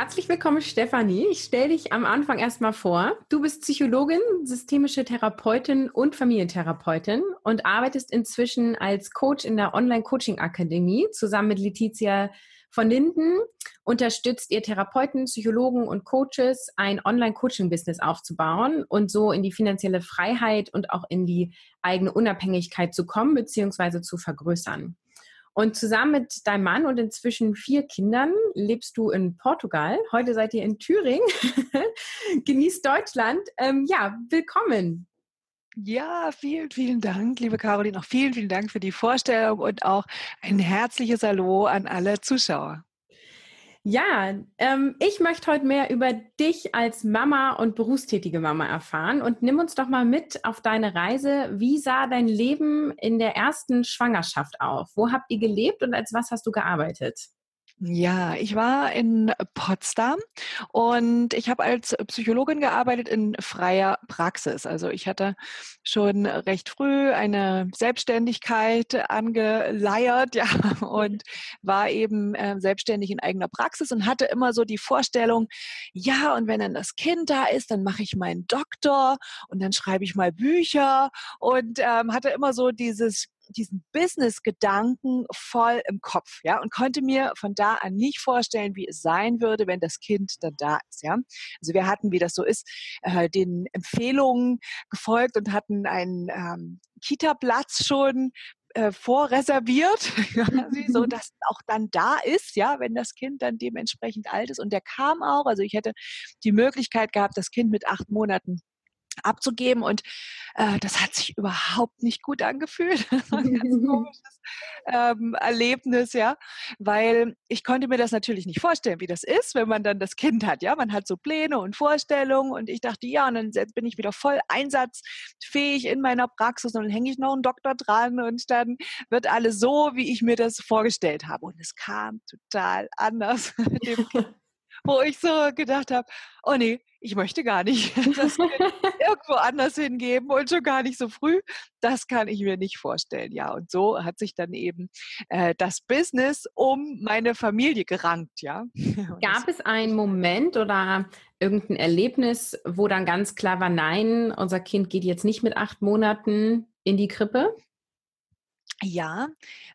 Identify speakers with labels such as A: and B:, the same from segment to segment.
A: Herzlich willkommen, Stefanie. Ich stelle dich am Anfang erstmal vor. Du bist Psychologin, systemische Therapeutin und Familientherapeutin und arbeitest inzwischen als Coach in der Online-Coaching-Akademie zusammen mit Letizia von Linden. Unterstützt ihr Therapeuten, Psychologen und Coaches, ein Online-Coaching-Business aufzubauen und so in die finanzielle Freiheit und auch in die eigene Unabhängigkeit zu kommen bzw. zu vergrößern. Und zusammen mit deinem Mann und inzwischen vier Kindern lebst du in Portugal. Heute seid ihr in Thüringen. Genießt Deutschland. Ähm, ja, willkommen.
B: Ja, vielen, vielen Dank, liebe Caroline. Auch vielen, vielen Dank für die Vorstellung und auch ein herzliches Hallo an alle Zuschauer.
A: Ja, ähm, ich möchte heute mehr über dich als Mama und berufstätige Mama erfahren und nimm uns doch mal mit auf deine Reise. Wie sah dein Leben in der ersten Schwangerschaft auf? Wo habt ihr gelebt und als was hast du gearbeitet?
B: Ja, ich war in Potsdam und ich habe als Psychologin gearbeitet in freier Praxis. Also ich hatte schon recht früh eine Selbstständigkeit angeleiert, ja, und war eben äh, selbstständig in eigener Praxis und hatte immer so die Vorstellung, ja, und wenn dann das Kind da ist, dann mache ich meinen Doktor und dann schreibe ich mal Bücher und ähm, hatte immer so dieses diesen Business-Gedanken voll im Kopf, ja, und konnte mir von da an nicht vorstellen, wie es sein würde, wenn das Kind dann da ist, ja. Also wir hatten, wie das so ist, äh, den Empfehlungen gefolgt und hatten einen ähm, Kita-Platz schon äh, vorreserviert, so dass auch dann da ist, ja, wenn das Kind dann dementsprechend alt ist. Und der kam auch, also ich hätte die Möglichkeit gehabt, das Kind mit acht Monaten abzugeben und äh, das hat sich überhaupt nicht gut angefühlt. Das war ein ganz komisches ähm, Erlebnis, ja, weil ich konnte mir das natürlich nicht vorstellen, wie das ist, wenn man dann das Kind hat, ja, man hat so Pläne und Vorstellungen und ich dachte, ja, und dann bin ich wieder voll einsatzfähig in meiner Praxis und dann hänge ich noch einen Doktor dran und dann wird alles so, wie ich mir das vorgestellt habe. Und es kam total anders, wo ich so gedacht habe, oh nee, ich möchte gar nicht das irgendwo anders hingeben und schon gar nicht so früh. Das kann ich mir nicht vorstellen. Ja, und so hat sich dann eben äh, das Business um meine Familie gerankt. Ja.
A: Gab es einen Moment oder irgendein Erlebnis, wo dann ganz klar war, nein, unser Kind geht jetzt nicht mit acht Monaten in die Krippe?
B: Ja,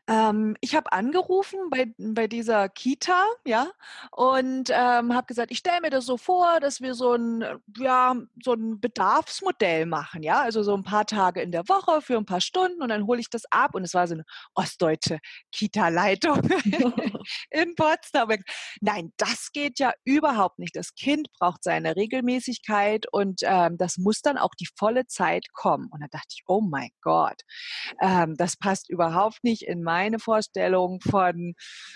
B: ähm, ich habe angerufen bei, bei dieser Kita, ja, und ähm, habe gesagt, ich stelle mir das so vor, dass wir so ein, ja, so ein Bedarfsmodell machen, ja, also so ein paar Tage in der Woche für ein paar Stunden und dann hole ich das ab und es war so eine ostdeutsche Kita-Leitung in Potsdam. Nein, das geht ja überhaupt nicht. Das Kind braucht seine Regelmäßigkeit und ähm, das muss dann auch die volle Zeit kommen. Und da dachte ich, oh mein Gott, ähm, das passt überhaupt nicht in meine Vorstellung von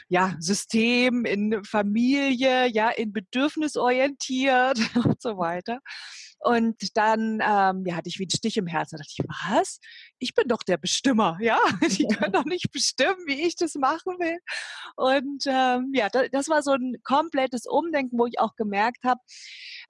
B: ja, System, in Familie, ja, in bedürfnisorientiert und so weiter. Und dann ähm, ja, hatte ich wie einen Stich im Herzen. Da dachte ich, was? Ich bin doch der Bestimmer, ja? Die können doch nicht bestimmen, wie ich das machen will. Und ähm, ja, das war so ein komplettes Umdenken, wo ich auch gemerkt habe,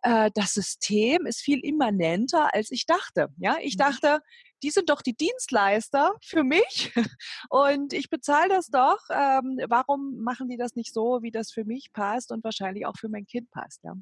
B: äh, das System ist viel immanenter, als ich dachte. Ja, ich mhm. dachte, die sind doch die Dienstleister für mich und ich bezahle das doch. Ähm, warum machen die das nicht so, wie das für mich passt und wahrscheinlich auch für mein Kind passt? Ja.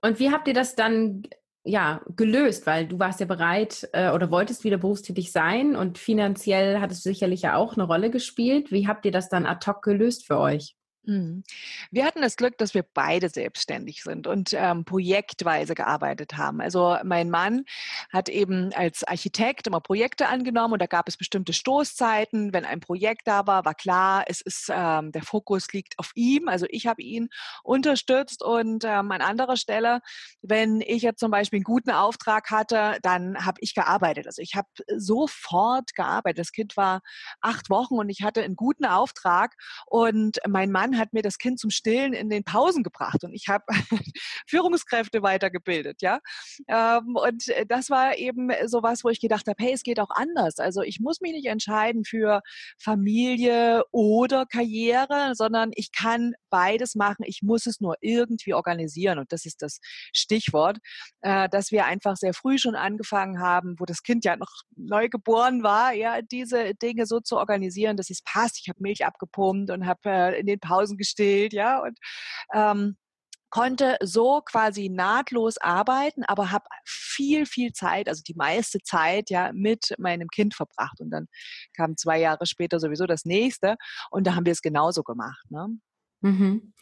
A: Und wie habt ihr das dann ja, gelöst, weil du warst ja bereit äh, oder wolltest wieder berufstätig sein und finanziell hat es sicherlich ja auch eine Rolle gespielt. Wie habt ihr das dann ad hoc gelöst für euch?
B: Mhm. Wir hatten das Glück, dass wir beide selbstständig sind und ähm, projektweise gearbeitet haben. Also mein Mann hat eben als Architekt immer Projekte angenommen und da gab es bestimmte Stoßzeiten. Wenn ein Projekt da war, war klar, es ist ähm, der Fokus liegt auf ihm. Also ich habe ihn unterstützt und ähm, an anderer Stelle, wenn ich jetzt zum Beispiel einen guten Auftrag hatte, dann habe ich gearbeitet. Also ich habe sofort gearbeitet. Das Kind war acht Wochen und ich hatte einen guten Auftrag und mein Mann Mann hat mir das Kind zum Stillen in den Pausen gebracht und ich habe Führungskräfte weitergebildet, ja. Ähm, und das war eben sowas, wo ich gedacht habe, hey, es geht auch anders. Also ich muss mich nicht entscheiden für Familie oder Karriere, sondern ich kann beides machen. Ich muss es nur irgendwie organisieren. Und das ist das Stichwort, äh, dass wir einfach sehr früh schon angefangen haben, wo das Kind ja noch neu geboren war, ja, diese Dinge so zu organisieren, dass es passt. Ich habe Milch abgepumpt und habe äh, in den Pausen gestillt, ja, und ähm, konnte so quasi nahtlos arbeiten, aber habe viel, viel Zeit, also die meiste Zeit ja mit meinem Kind verbracht. Und dann kam zwei Jahre später sowieso das nächste und da haben wir es genauso gemacht. Ne?
A: Mhm. mhm.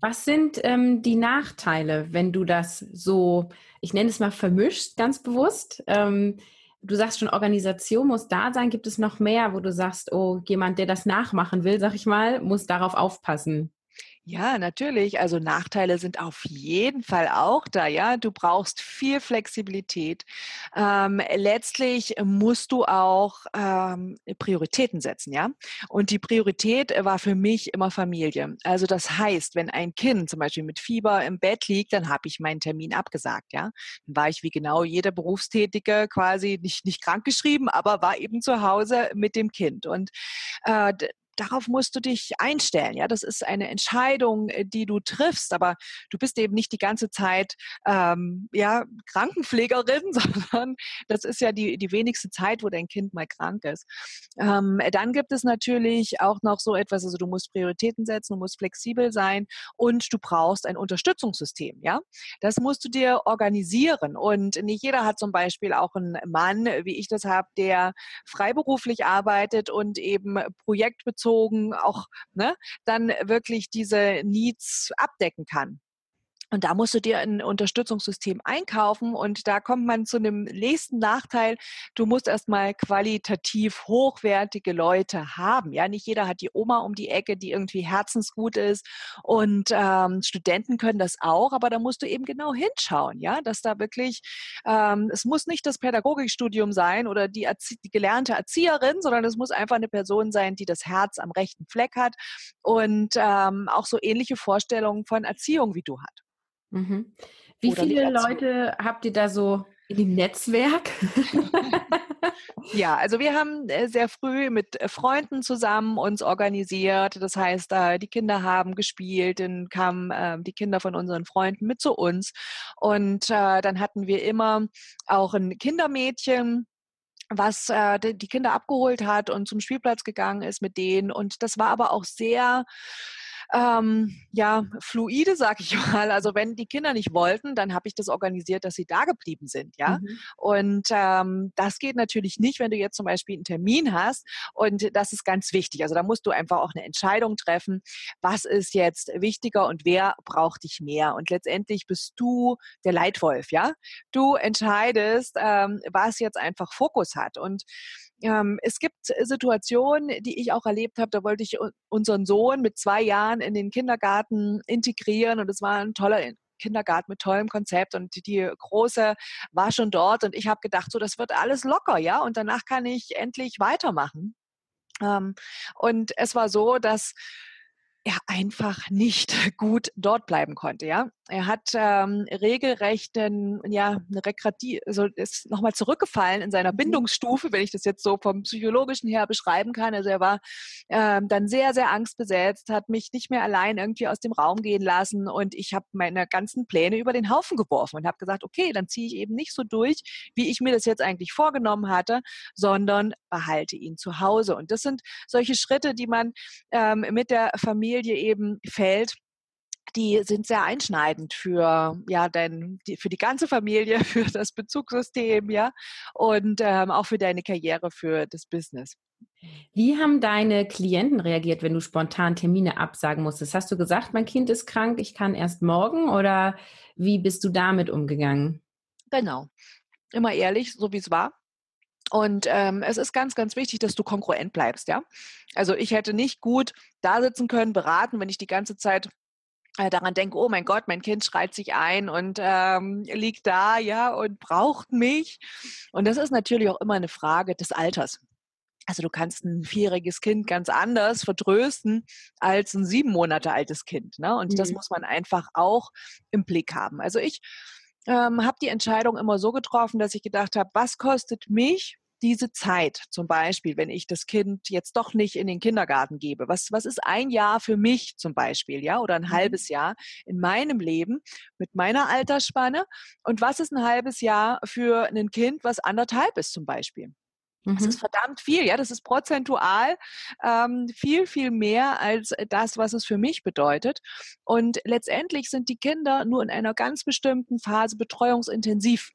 A: Was sind ähm, die Nachteile, wenn du das so, ich nenne es mal vermischt, ganz bewusst? Ähm, du sagst schon, Organisation muss da sein. Gibt es noch mehr, wo du sagst, oh, jemand, der das nachmachen will, sag ich mal, muss darauf aufpassen?
B: Ja, natürlich. Also Nachteile sind auf jeden Fall auch da. Ja, du brauchst viel Flexibilität. Ähm, letztlich musst du auch ähm, Prioritäten setzen. Ja, und die Priorität war für mich immer Familie. Also das heißt, wenn ein Kind zum Beispiel mit Fieber im Bett liegt, dann habe ich meinen Termin abgesagt. Ja, dann war ich wie genau jeder Berufstätige quasi nicht nicht krankgeschrieben, aber war eben zu Hause mit dem Kind. Und äh, darauf musst du dich einstellen. Ja, das ist eine Entscheidung, äh, die du triffst, aber du bist eben nicht die ganze Zeit ähm, ja Krankenpflegerin, sondern das ist ja die die wenigste Zeit, wo dein Kind mal krank ist. Ähm, dann gibt es natürlich auch noch so etwas, also du musst Prioritäten setzen, du musst flexibel sein und du brauchst ein Unterstützungssystem. Ja, das musst du dir organisieren und nicht jeder hat zum Beispiel auch einen Mann, wie ich das habe, der freiberuflich arbeitet und eben projektbezogen bezogen auch ne, dann wirklich diese Needs abdecken kann. Und da musst du dir ein Unterstützungssystem einkaufen und da kommt man zu einem nächsten Nachteil. Du musst erstmal qualitativ hochwertige Leute haben. Ja, nicht jeder hat die Oma um die Ecke, die irgendwie herzensgut ist und ähm, Studenten können das auch, aber da musst du eben genau hinschauen, ja, dass da wirklich, ähm, es muss nicht das Pädagogikstudium sein oder die, Erzie die gelernte Erzieherin, sondern es muss einfach eine Person sein, die das Herz am rechten Fleck hat und ähm, auch so ähnliche Vorstellungen von Erziehung wie du hat.
A: Mhm. Wie Oder viele Leute habt ihr da so im Netzwerk?
B: ja, also wir haben äh, sehr früh mit äh, Freunden zusammen uns organisiert. Das heißt, die Kinder haben gespielt, dann kamen ähm, die Kinder von unseren Freunden mit zu uns. Und äh, dann hatten wir immer auch ein Kindermädchen, was äh, die Kinder abgeholt hat und zum Spielplatz gegangen ist mit denen. Und das war aber auch sehr ähm, ja, fluide, sag ich mal. Also wenn die Kinder nicht wollten, dann habe ich das organisiert, dass sie da geblieben sind, ja. Mhm. Und ähm, das geht natürlich nicht, wenn du jetzt zum Beispiel einen Termin hast. Und das ist ganz wichtig. Also da musst du einfach auch eine Entscheidung treffen, was ist jetzt wichtiger und wer braucht dich mehr. Und letztendlich bist du der Leitwolf, ja. Du entscheidest, ähm, was jetzt einfach Fokus hat. Und ähm, es gibt Situationen, die ich auch erlebt habe, da wollte ich unseren Sohn mit zwei Jahren in den Kindergarten integrieren und es war ein toller Kindergarten mit tollem Konzept und die große war schon dort und ich habe gedacht, so das wird alles locker, ja, und danach kann ich endlich weitermachen. Ähm, und es war so, dass er einfach nicht gut dort bleiben konnte. Ja, er hat ähm, regelrecht einen, ja eine Rekreativ, also ist nochmal zurückgefallen in seiner mhm. Bindungsstufe, wenn ich das jetzt so vom psychologischen her beschreiben kann. Also er war ähm, dann sehr sehr angstbesetzt, hat mich nicht mehr allein irgendwie aus dem Raum gehen lassen und ich habe meine ganzen Pläne über den Haufen geworfen und habe gesagt, okay, dann ziehe ich eben nicht so durch, wie ich mir das jetzt eigentlich vorgenommen hatte, sondern behalte ihn zu Hause. Und das sind solche Schritte, die man ähm, mit der Familie eben fällt, die sind sehr einschneidend für ja dein, die, für die ganze Familie, für das Bezugssystem, ja, und ähm, auch für deine Karriere, für das Business.
A: Wie haben deine Klienten reagiert, wenn du spontan Termine absagen musstest? Hast du gesagt, mein Kind ist krank, ich kann erst morgen oder wie bist du damit umgegangen?
B: Genau. Immer ehrlich, so wie es war. Und ähm, es ist ganz, ganz wichtig, dass du konkurrent bleibst, ja. Also ich hätte nicht gut da sitzen können, beraten, wenn ich die ganze Zeit daran denke, oh mein Gott, mein Kind schreit sich ein und ähm, liegt da, ja, und braucht mich. Und das ist natürlich auch immer eine Frage des Alters. Also du kannst ein vierjähriges Kind ganz anders vertrösten als ein sieben Monate altes Kind. Ne? Und mhm. das muss man einfach auch im Blick haben. Also ich ähm, habe die Entscheidung immer so getroffen, dass ich gedacht habe, was kostet mich diese Zeit, zum Beispiel, wenn ich das Kind jetzt doch nicht in den Kindergarten gebe, was, was ist ein Jahr für mich zum Beispiel, ja, oder ein mhm. halbes Jahr in meinem Leben mit meiner Altersspanne und was ist ein halbes Jahr für ein Kind, was anderthalb ist zum Beispiel? Das ist mhm. verdammt viel, ja. Das ist prozentual ähm, viel, viel mehr als das, was es für mich bedeutet. Und letztendlich sind die Kinder nur in einer ganz bestimmten Phase betreuungsintensiv.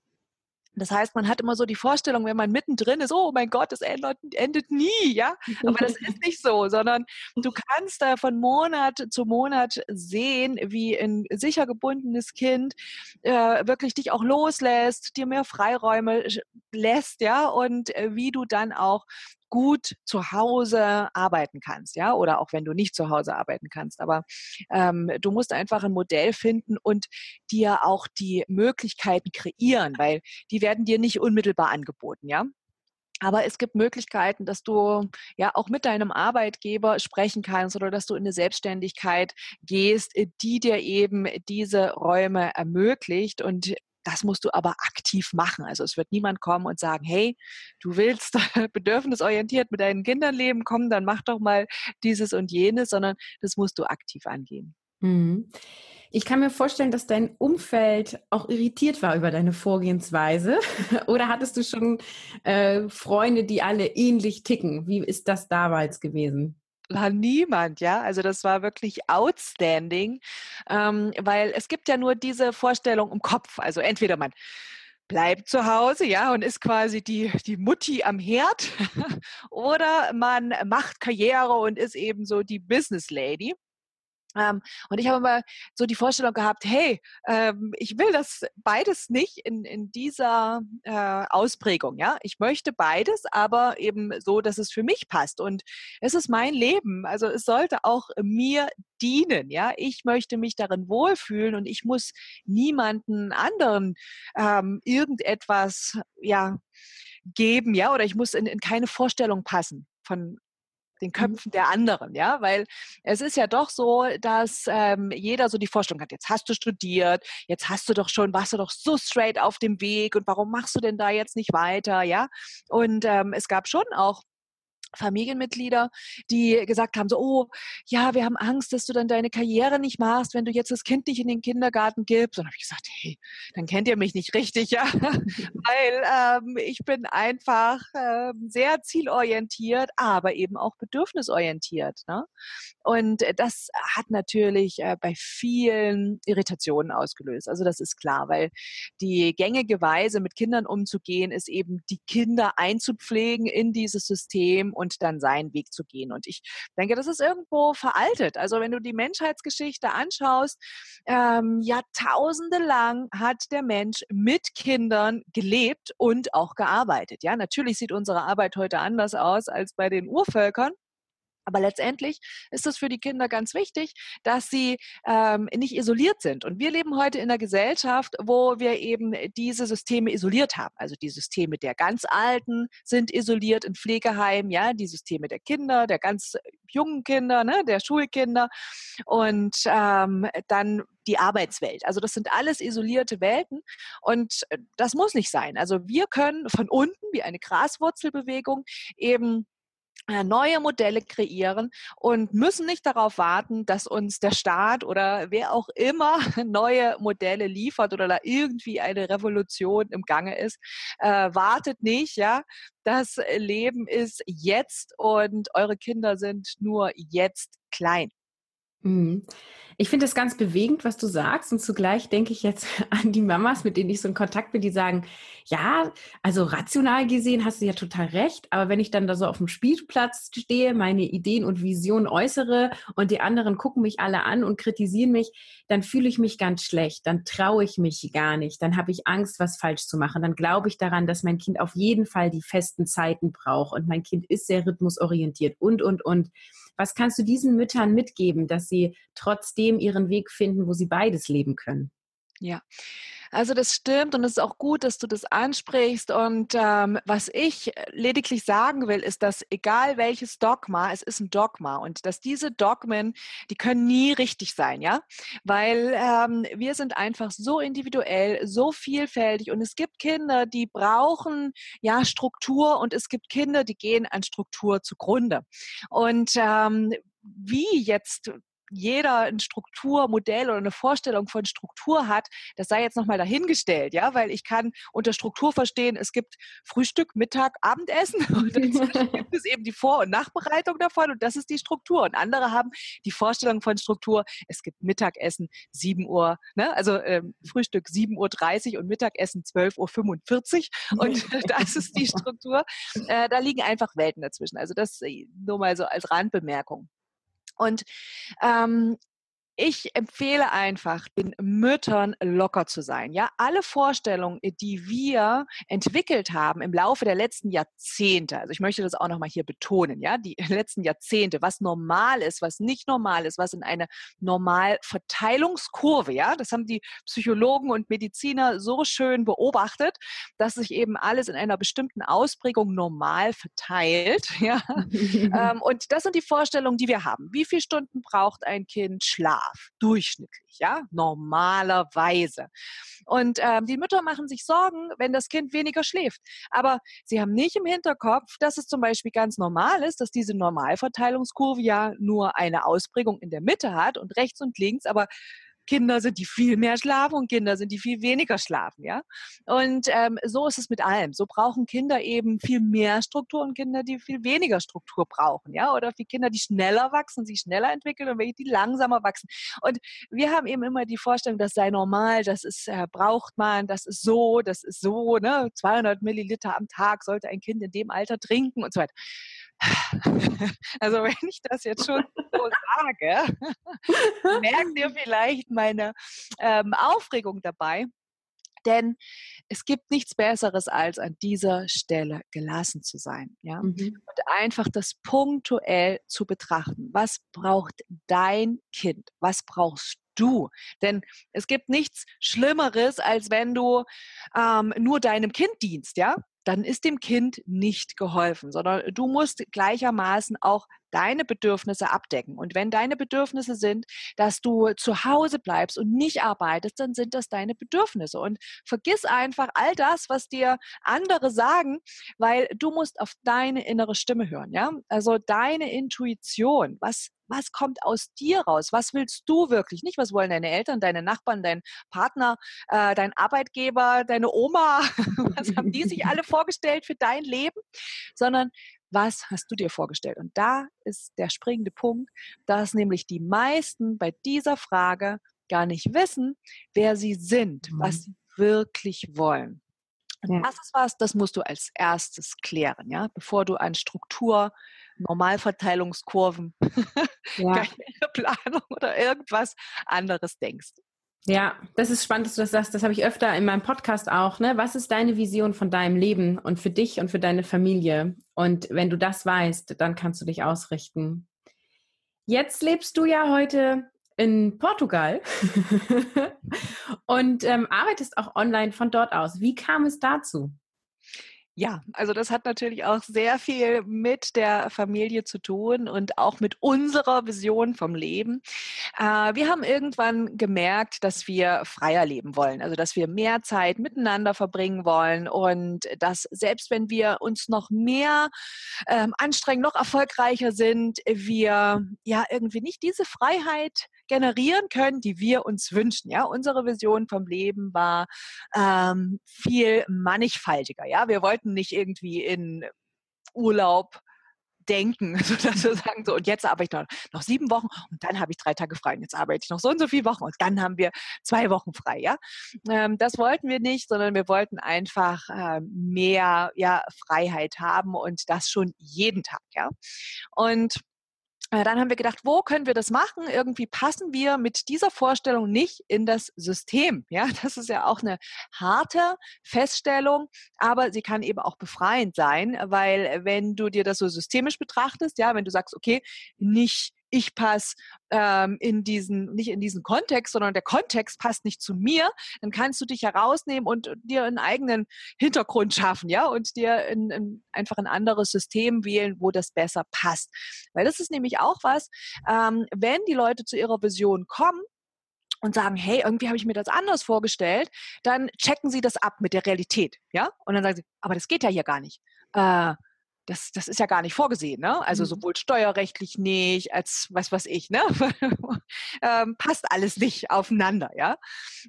B: Das heißt, man hat immer so die Vorstellung, wenn man mittendrin ist, oh mein Gott, das endet, endet nie, ja. Aber das ist nicht so, sondern du kannst da von Monat zu Monat sehen, wie ein sicher gebundenes Kind äh, wirklich dich auch loslässt, dir mehr Freiräume lässt, ja, und äh, wie du dann auch gut zu Hause arbeiten kannst, ja, oder auch wenn du nicht zu Hause arbeiten kannst. Aber ähm, du musst einfach ein Modell finden und dir auch die Möglichkeiten kreieren, weil die werden dir nicht unmittelbar angeboten, ja. Aber es gibt Möglichkeiten, dass du ja auch mit deinem Arbeitgeber sprechen kannst oder dass du in eine Selbstständigkeit gehst, die dir eben diese Räume ermöglicht. Und das musst du aber aktiv machen. Also es wird niemand kommen und sagen, hey, du willst bedürfnisorientiert mit deinen Kindern leben, komm, dann mach doch mal dieses und jenes, sondern das musst du aktiv angehen. Mhm.
A: Ich kann mir vorstellen, dass dein Umfeld auch irritiert war über deine Vorgehensweise. Oder hattest du schon äh, Freunde, die alle ähnlich ticken? Wie ist das damals gewesen?
B: War niemand, ja. Also das war wirklich outstanding, ähm, weil es gibt ja nur diese Vorstellung im Kopf. Also entweder man bleibt zu Hause, ja, und ist quasi die, die Mutti am Herd, oder man macht Karriere und ist eben so die Business Lady. Ähm, und ich habe immer so die Vorstellung gehabt, hey, ähm, ich will das beides nicht in, in dieser äh, Ausprägung, ja. Ich möchte beides, aber eben so, dass es für mich passt. Und es ist mein Leben. Also es sollte auch mir dienen, ja. Ich möchte mich darin wohlfühlen und ich muss niemanden anderen ähm, irgendetwas, ja, geben, ja, oder ich muss in, in keine Vorstellung passen von den mhm. Köpfen der anderen, ja, weil es ist ja doch so, dass ähm, jeder so die Vorstellung hat, jetzt hast du studiert, jetzt hast du doch schon, warst du doch so straight auf dem Weg und warum machst du denn da jetzt nicht weiter, ja? Und ähm, es gab schon auch Familienmitglieder, die gesagt haben, so, oh, ja, wir haben Angst, dass du dann deine Karriere nicht machst, wenn du jetzt das Kind nicht in den Kindergarten gibst. Und habe ich gesagt, hey, dann kennt ihr mich nicht richtig, ja, weil ähm, ich bin einfach ähm, sehr zielorientiert, aber eben auch bedürfnisorientiert. Ne? Und das hat natürlich äh, bei vielen Irritationen ausgelöst. Also das ist klar, weil die gängige Weise, mit Kindern umzugehen, ist eben, die Kinder einzupflegen in dieses System und dann seinen Weg zu gehen. Und ich denke, das ist irgendwo veraltet. Also wenn du die Menschheitsgeschichte anschaust, ähm, Jahrtausende lang hat der Mensch mit Kindern gelebt und auch gearbeitet. Ja, natürlich sieht unsere Arbeit heute anders aus als bei den Urvölkern. Aber letztendlich ist es für die Kinder ganz wichtig, dass sie ähm, nicht isoliert sind. Und wir leben heute in einer Gesellschaft, wo wir eben diese Systeme isoliert haben. Also die Systeme der ganz Alten sind isoliert in Pflegeheimen, ja, die Systeme der Kinder, der ganz jungen Kinder, ne, der Schulkinder und ähm, dann die Arbeitswelt. Also das sind alles isolierte Welten und äh, das muss nicht sein. Also wir können von unten wie eine Graswurzelbewegung eben neue Modelle kreieren und müssen nicht darauf warten, dass uns der Staat oder wer auch immer neue Modelle liefert oder da irgendwie eine Revolution im Gange ist. Äh, wartet nicht, ja. Das Leben ist jetzt und eure Kinder sind nur jetzt klein.
A: Mhm. Ich finde es ganz bewegend, was du sagst. Und zugleich denke ich jetzt an die Mamas, mit denen ich so in Kontakt bin, die sagen, ja, also rational gesehen hast du ja total recht. Aber wenn ich dann da so auf dem Spielplatz stehe, meine Ideen und Visionen äußere und die anderen gucken mich alle an und kritisieren mich, dann fühle ich mich ganz schlecht. Dann traue ich mich gar nicht. Dann habe ich Angst, was falsch zu machen. Dann glaube ich daran, dass mein Kind auf jeden Fall die festen Zeiten braucht. Und mein Kind ist sehr rhythmusorientiert und, und, und. Was kannst du diesen Müttern mitgeben, dass sie trotzdem ihren Weg finden, wo sie beides leben können?
B: Ja, Also das stimmt und es ist auch gut, dass du das ansprichst. Und ähm, was ich lediglich sagen will, ist, dass egal welches Dogma, es ist ein Dogma und dass diese Dogmen, die können nie richtig sein, ja, weil ähm, wir sind einfach so individuell, so vielfältig und es gibt Kinder, die brauchen ja Struktur und es gibt Kinder, die gehen an Struktur zugrunde. Und ähm, wie jetzt jeder ein Strukturmodell oder eine Vorstellung von Struktur hat, das sei jetzt nochmal dahingestellt, ja, weil ich kann unter Struktur verstehen, es gibt Frühstück, Mittag, Abendessen und dann gibt es eben die Vor- und Nachbereitung davon und das ist die Struktur. Und andere haben die Vorstellung von Struktur, es gibt Mittagessen 7 Uhr, ne, also ähm, Frühstück 7.30 Uhr und Mittagessen 12.45 Uhr und das ist die Struktur. Äh, da liegen einfach Welten dazwischen. Also das äh, nur mal so als Randbemerkung. Und ähm, ich empfehle einfach, den Müttern locker zu sein. Ja, alle Vorstellungen, die wir entwickelt haben im Laufe der letzten Jahrzehnte, also ich möchte das auch nochmal hier betonen, ja, die letzten Jahrzehnte, was normal ist, was nicht normal ist, was in eine Normalverteilungskurve, ja, das haben die Psychologen und Mediziner so schön beobachtet, dass sich eben alles in einer bestimmten Ausprägung normal verteilt, ja. ähm, und das sind die Vorstellungen, die wir haben. Wie viele Stunden braucht ein Kind Schlaf? Schlaf, durchschnittlich, ja, normalerweise. Und ähm, die Mütter machen sich Sorgen, wenn das Kind weniger schläft. Aber sie haben nicht im Hinterkopf, dass es zum Beispiel ganz normal ist, dass diese Normalverteilungskurve ja nur eine Ausprägung in der Mitte hat und rechts und links, aber Kinder sind, die viel mehr schlafen und Kinder sind, die viel weniger schlafen, ja. Und ähm, so ist es mit allem. So brauchen Kinder eben viel mehr Struktur und Kinder, die viel weniger Struktur brauchen, ja. Oder wie Kinder, die schneller wachsen, sich schneller entwickeln und welche, die langsamer wachsen. Und wir haben eben immer die Vorstellung, das sei normal, das ist, äh, braucht man, das ist so, das ist so, ne. 200 Milliliter am Tag sollte ein Kind in dem Alter trinken und so weiter. Also wenn ich das jetzt schon so sage, merkt ihr vielleicht meine ähm, Aufregung dabei. Denn es gibt nichts Besseres, als an dieser Stelle gelassen zu sein. Ja? Mhm. Und einfach das punktuell zu betrachten. Was braucht dein Kind? Was brauchst du? Denn es gibt nichts Schlimmeres, als wenn du ähm, nur deinem Kind dienst, ja? Dann ist dem Kind nicht geholfen, sondern du musst gleichermaßen auch deine Bedürfnisse abdecken. Und wenn deine Bedürfnisse sind, dass du zu Hause bleibst und nicht arbeitest, dann sind das deine Bedürfnisse. Und vergiss einfach all das, was dir andere sagen, weil du musst auf deine innere Stimme hören. Ja, also deine Intuition. Was was kommt aus dir raus? Was willst du wirklich? Nicht, was wollen deine Eltern, deine Nachbarn, dein Partner, äh, dein Arbeitgeber, deine Oma? was haben die sich alle vorgestellt für dein Leben? Sondern was hast du dir vorgestellt? Und da ist der springende Punkt, dass nämlich die meisten bei dieser Frage gar nicht wissen, wer sie sind, mhm. was sie wirklich wollen. Und ja. das ist was, das musst du als erstes klären, ja, bevor du an Struktur, Normalverteilungskurven, ja. Planung oder irgendwas anderes denkst.
A: Ja, das ist spannend, dass du das sagst. Das habe ich öfter in meinem Podcast auch. Ne? Was ist deine Vision von deinem Leben und für dich und für deine Familie? Und wenn du das weißt, dann kannst du dich ausrichten. Jetzt lebst du ja heute in Portugal und ähm, arbeitest auch online von dort aus. Wie kam es dazu?
B: Ja, also das hat natürlich auch sehr viel mit der Familie zu tun und auch mit unserer Vision vom Leben. Äh, wir haben irgendwann gemerkt, dass wir freier leben wollen, also dass wir mehr Zeit miteinander verbringen wollen und dass selbst wenn wir uns noch mehr ähm, anstrengen, noch erfolgreicher sind, wir ja irgendwie nicht diese Freiheit generieren können, die wir uns wünschen. Ja, unsere Vision vom Leben war ähm, viel mannigfaltiger. Ja, wir wollten nicht irgendwie in Urlaub denken, sodass wir sagen, so, und jetzt arbeite ich noch, noch sieben Wochen und dann habe ich drei Tage frei und jetzt arbeite ich noch so und so viele Wochen und dann haben wir zwei Wochen frei, ja. Ähm, das wollten wir nicht, sondern wir wollten einfach äh, mehr, ja, Freiheit haben und das schon jeden Tag, ja. Und dann haben wir gedacht, wo können wir das machen? Irgendwie passen wir mit dieser Vorstellung nicht in das System. Ja, das ist ja auch eine harte Feststellung, aber sie kann eben auch befreiend sein, weil wenn du dir das so systemisch betrachtest, ja, wenn du sagst, okay, nicht ich passe ähm, in diesen, nicht in diesen Kontext, sondern der Kontext passt nicht zu mir, dann kannst du dich herausnehmen und dir einen eigenen Hintergrund schaffen, ja, und dir in, in einfach ein anderes System wählen, wo das besser passt. Weil das ist nämlich auch was, ähm, wenn die Leute zu ihrer Vision kommen, und sagen, hey, irgendwie habe ich mir das anders vorgestellt, dann checken sie das ab mit der Realität, ja? Und dann sagen sie, aber das geht ja hier gar nicht. Äh, das, das ist ja gar nicht vorgesehen, ne? Also mhm. sowohl steuerrechtlich nicht, als was weiß ich, ne? ähm, passt alles nicht aufeinander, ja.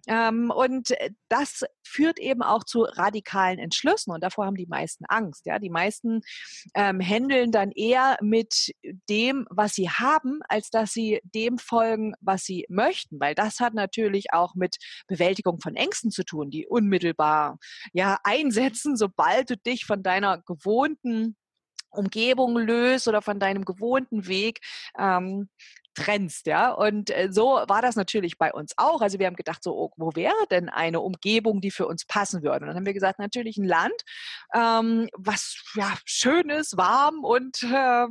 B: Ähm, und äh, das führt eben auch zu radikalen Entschlüssen und davor haben die meisten Angst, ja. Die meisten ähm, handeln dann eher mit dem, was sie haben, als dass sie dem folgen, was sie möchten, weil das hat natürlich auch mit Bewältigung von Ängsten zu tun, die unmittelbar ja einsetzen, sobald du dich von deiner gewohnten Umgebung löst oder von deinem gewohnten Weg ähm, trennst, ja. Und äh, so war das natürlich bei uns auch. Also wir haben gedacht, so, oh, wo wäre denn eine Umgebung, die für uns passen würde? Und dann haben wir gesagt, natürlich ein Land, ähm, was ja schön ist, warm und äh,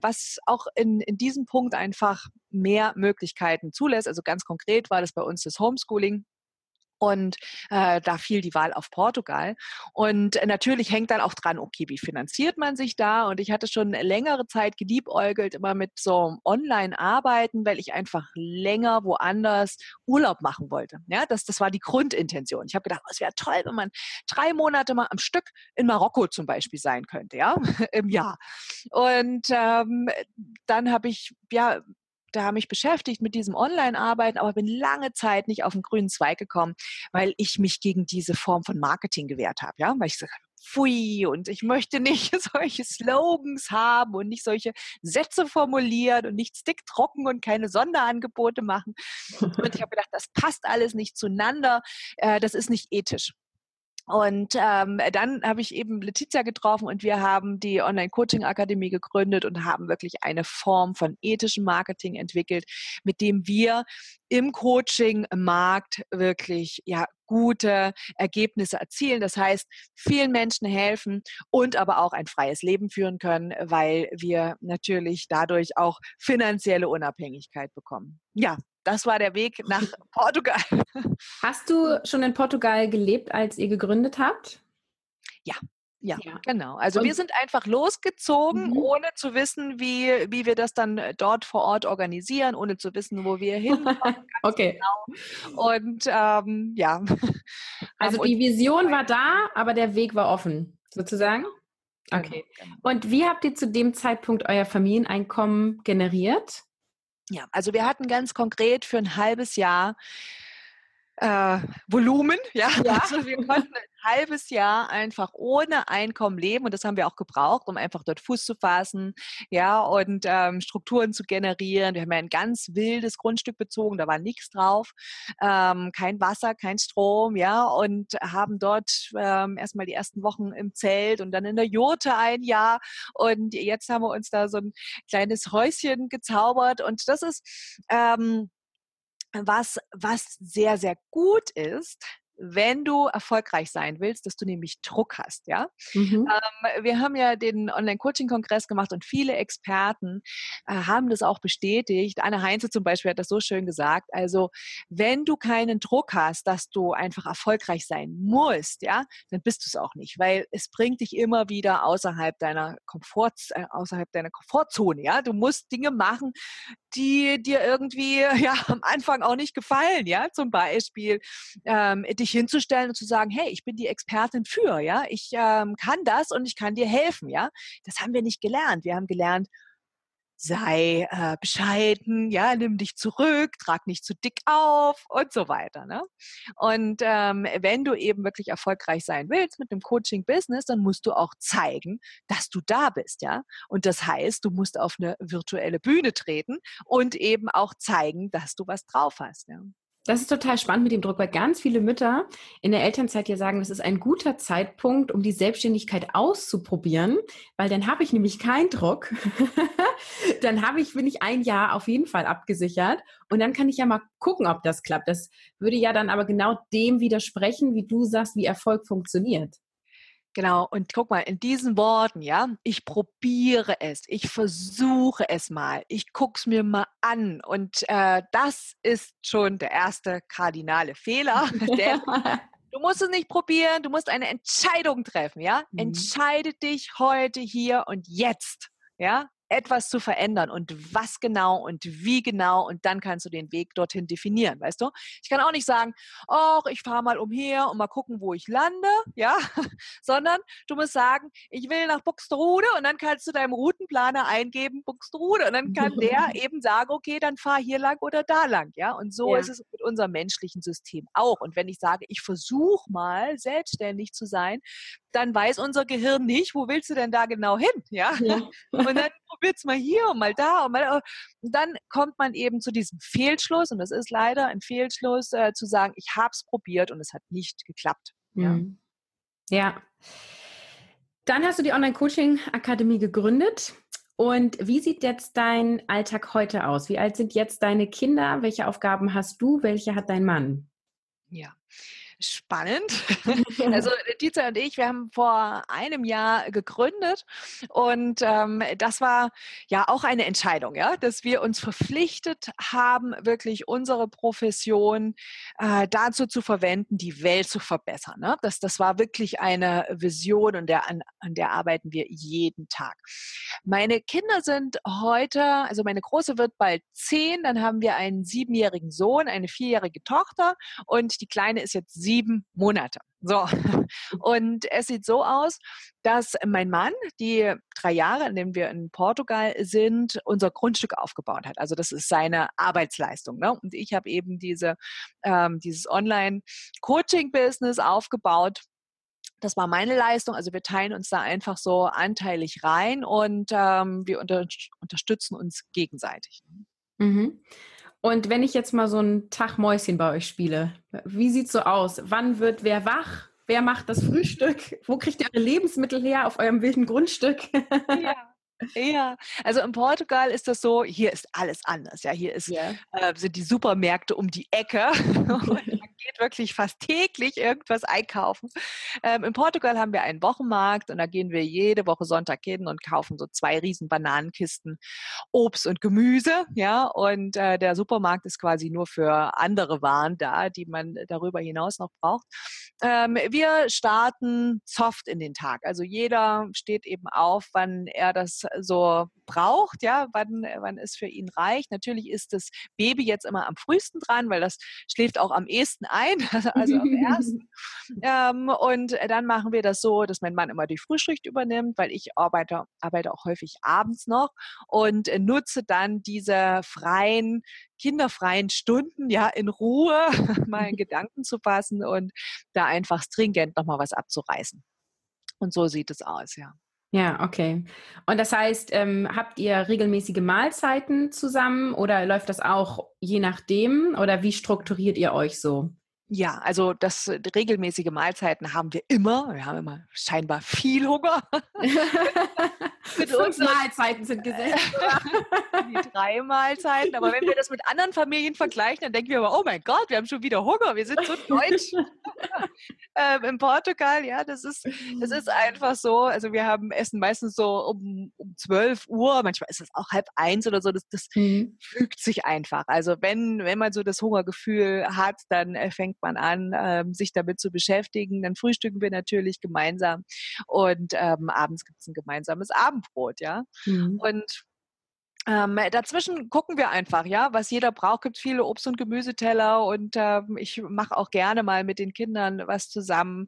B: was auch in, in diesem Punkt einfach mehr Möglichkeiten zulässt. Also ganz konkret war das bei uns das Homeschooling. Und äh, da fiel die Wahl auf Portugal. Und äh, natürlich hängt dann auch dran, okay, wie finanziert man sich da? Und ich hatte schon längere Zeit geliebäugelt immer mit so Online-Arbeiten, weil ich einfach länger woanders Urlaub machen wollte. Ja, das, das war die Grundintention. Ich habe gedacht, es wäre toll, wenn man drei Monate mal am Stück in Marokko zum Beispiel sein könnte, ja, im Jahr. Und ähm, dann habe ich ja da mich beschäftigt mit diesem Online-Arbeiten, aber bin lange Zeit nicht auf den grünen Zweig gekommen, weil ich mich gegen diese Form von Marketing gewehrt habe, ja, weil ich gesagt pfui und ich möchte nicht solche Slogans haben und nicht solche Sätze formulieren und nicht sticktrocken und keine Sonderangebote machen. Und ich habe gedacht, das passt alles nicht zueinander, äh, das ist nicht ethisch. Und ähm, dann habe ich eben Letizia getroffen und wir haben die Online-Coaching-Akademie gegründet und haben wirklich eine Form von ethischem Marketing entwickelt, mit dem wir im Coaching-Markt wirklich ja gute Ergebnisse erzielen. Das heißt, vielen Menschen helfen und aber auch ein freies Leben führen können, weil wir natürlich dadurch auch finanzielle Unabhängigkeit bekommen. Ja, das war der Weg nach Portugal.
A: Hast du schon in Portugal gelebt, als ihr gegründet habt?
B: Ja, ja, ja, genau. Also und wir sind einfach losgezogen, mhm. ohne zu wissen, wie, wie wir das dann äh, dort vor Ort organisieren, ohne zu wissen, wo wir hin.
A: okay.
B: Genau. Und ähm, ja.
A: Also die Vision war da, aber der Weg war offen, sozusagen? Genau, okay. Genau. Und wie habt ihr zu dem Zeitpunkt euer Familieneinkommen generiert?
B: Ja, also wir hatten ganz konkret für ein halbes Jahr äh, Volumen, ja. ja. Also wir konnten halbes Jahr einfach ohne Einkommen leben und das haben wir auch gebraucht, um einfach dort Fuß zu fassen, ja, und ähm, Strukturen zu generieren. Wir haben ja ein ganz wildes Grundstück bezogen, da war nichts drauf, ähm, kein Wasser, kein Strom, ja, und haben dort ähm, erstmal die ersten Wochen im Zelt und dann in der Jurte ein Jahr und jetzt haben wir uns da so ein kleines Häuschen gezaubert und das ist ähm, was, was sehr, sehr gut ist, wenn du erfolgreich sein willst, dass du nämlich Druck hast, ja. Mhm. Ähm, wir haben ja den Online-Coaching-Kongress gemacht und viele Experten äh, haben das auch bestätigt. Anne Heinze zum Beispiel hat das so schön gesagt. Also, wenn du keinen Druck hast, dass du einfach erfolgreich sein musst, ja, dann bist du es auch nicht, weil es bringt dich immer wieder außerhalb deiner Komfort, äh, außerhalb deiner Komfortzone, ja. Du musst Dinge machen, die dir irgendwie ja am Anfang auch nicht gefallen, ja. Zum Beispiel ähm, dich hinzustellen und zu sagen, hey, ich bin die Expertin für, ja, ich ähm, kann das und ich kann dir helfen, ja. Das haben wir nicht gelernt. Wir haben gelernt, sei äh, bescheiden, ja, nimm dich zurück, trag nicht zu dick auf und so weiter. Ne? Und ähm, wenn du eben wirklich erfolgreich sein willst mit dem Coaching-Business, dann musst du auch zeigen, dass du da bist, ja. Und das heißt, du musst auf eine virtuelle Bühne treten und eben auch zeigen, dass du was drauf hast. Ja?
A: Das ist total spannend mit dem Druck, weil ganz viele Mütter in der Elternzeit ja sagen, das ist ein guter Zeitpunkt, um die Selbstständigkeit auszuprobieren, weil dann habe ich nämlich keinen Druck. dann habe ich, bin ich ein Jahr auf jeden Fall abgesichert und dann kann ich ja mal gucken, ob das klappt. Das würde ja dann aber genau dem widersprechen, wie du sagst, wie Erfolg funktioniert.
B: Genau, und guck mal, in diesen Worten, ja, ich probiere es, ich versuche es mal, ich gucke es mir mal an. Und äh, das ist schon der erste kardinale Fehler. Du musst es nicht probieren, du musst eine Entscheidung treffen, ja. Mhm. Entscheide dich heute, hier und jetzt, ja etwas zu verändern und was genau und wie genau und dann kannst du den Weg dorthin definieren, weißt du? Ich kann auch nicht sagen, oh, ich fahre mal umher und mal gucken, wo ich lande, ja, sondern du musst sagen, ich will nach Buxtehude und dann kannst du deinem Routenplaner eingeben Buxtehude und dann kann der eben sagen, okay, dann fahr hier lang oder da lang, ja? Und so ja. ist es mit unserem menschlichen System auch. Und wenn ich sage, ich versuche mal selbstständig zu sein, dann weiß unser Gehirn nicht, wo willst du denn da genau hin, ja? ja. Und dann probiert's mal hier und mal da und mal. Und dann kommt man eben zu diesem Fehlschluss und das ist leider ein Fehlschluss, äh, zu sagen, ich habe es probiert und es hat nicht geklappt.
A: Mhm. Ja. ja. Dann hast du die Online-Coaching-Akademie gegründet. Und wie sieht jetzt dein Alltag heute aus? Wie alt sind jetzt deine Kinder? Welche Aufgaben hast du? Welche hat dein Mann?
B: Ja, spannend. also Tietze und ich, wir haben vor einem Jahr gegründet und ähm, das war ja auch eine Entscheidung, ja, dass wir uns verpflichtet haben, wirklich unsere Profession äh, dazu zu verwenden, die Welt zu verbessern. Ne? Das, das war wirklich eine Vision und der, an, an der arbeiten wir jeden Tag. Meine Kinder sind heute, also meine Große wird bald zehn, dann haben wir einen siebenjährigen Sohn, eine vierjährige Tochter und die Kleine ist jetzt sieben Monate. So. Und es sieht so aus, dass mein Mann die drei Jahre, in denen wir in Portugal sind, unser Grundstück aufgebaut hat. Also das ist seine Arbeitsleistung. Ne? Und ich habe eben diese, ähm, dieses Online-Coaching-Business aufgebaut. Das war meine Leistung. Also wir teilen uns da einfach so anteilig rein und ähm, wir unter, unterstützen uns gegenseitig.
A: Mhm. Und wenn ich jetzt mal so einen Tag Mäuschen bei euch spiele, wie sieht's so aus? Wann wird wer wach? Wer macht das Frühstück? Wo kriegt ihr eure Lebensmittel her auf eurem wilden Grundstück?
B: Ja. Ja, also in Portugal ist das so, hier ist alles anders. Ja, hier ist, yeah. äh, sind die Supermärkte um die Ecke. geht wirklich fast täglich irgendwas einkaufen. Ähm, in Portugal haben wir einen Wochenmarkt und da gehen wir jede Woche Sonntag hin und kaufen so zwei riesen Bananenkisten Obst und Gemüse. Ja, und äh, der Supermarkt ist quasi nur für andere Waren da, die man darüber hinaus noch braucht. Ähm, wir starten soft in den Tag. Also jeder steht eben auf, wann er das so braucht, ja, wann, wann es für ihn reicht. Natürlich ist das Baby jetzt immer am frühesten dran, weil das schläft auch am ehesten ein, also am ersten. ähm, und dann machen wir das so, dass mein Mann immer die Frühschicht übernimmt, weil ich arbeite, arbeite auch häufig abends noch und nutze dann diese freien, kinderfreien Stunden, ja, in Ruhe mal in Gedanken zu fassen und da einfach stringent nochmal was abzureißen. Und so sieht es aus, ja.
A: Ja, okay. Und das heißt, ähm, habt ihr regelmäßige Mahlzeiten zusammen oder läuft das auch je nachdem? Oder wie strukturiert ihr euch so?
B: Ja, also das äh, regelmäßige Mahlzeiten haben wir immer. Wir haben immer scheinbar viel Hunger.
A: mit Fünf Mahlzeiten sind gesetzt.
B: die drei Mahlzeiten. Aber wenn wir das mit anderen Familien vergleichen, dann denken wir aber, oh mein Gott, wir haben schon wieder Hunger. Wir sind so deutsch. ähm, in Portugal, ja, das ist, das ist einfach so. Also wir haben Essen meistens so um, um 12 Uhr. Manchmal ist es auch halb eins oder so. Das, das mhm. fügt sich einfach. Also wenn, wenn man so das Hungergefühl hat, dann äh, fängt man an, ähm, sich damit zu beschäftigen. Dann frühstücken wir natürlich gemeinsam und ähm, abends gibt es ein gemeinsames Abendbrot, ja. Mhm. Und ähm, dazwischen gucken wir einfach, ja, was jeder braucht. Gibt viele Obst- und Gemüseteller und ähm, ich mache auch gerne mal mit den Kindern was zusammen,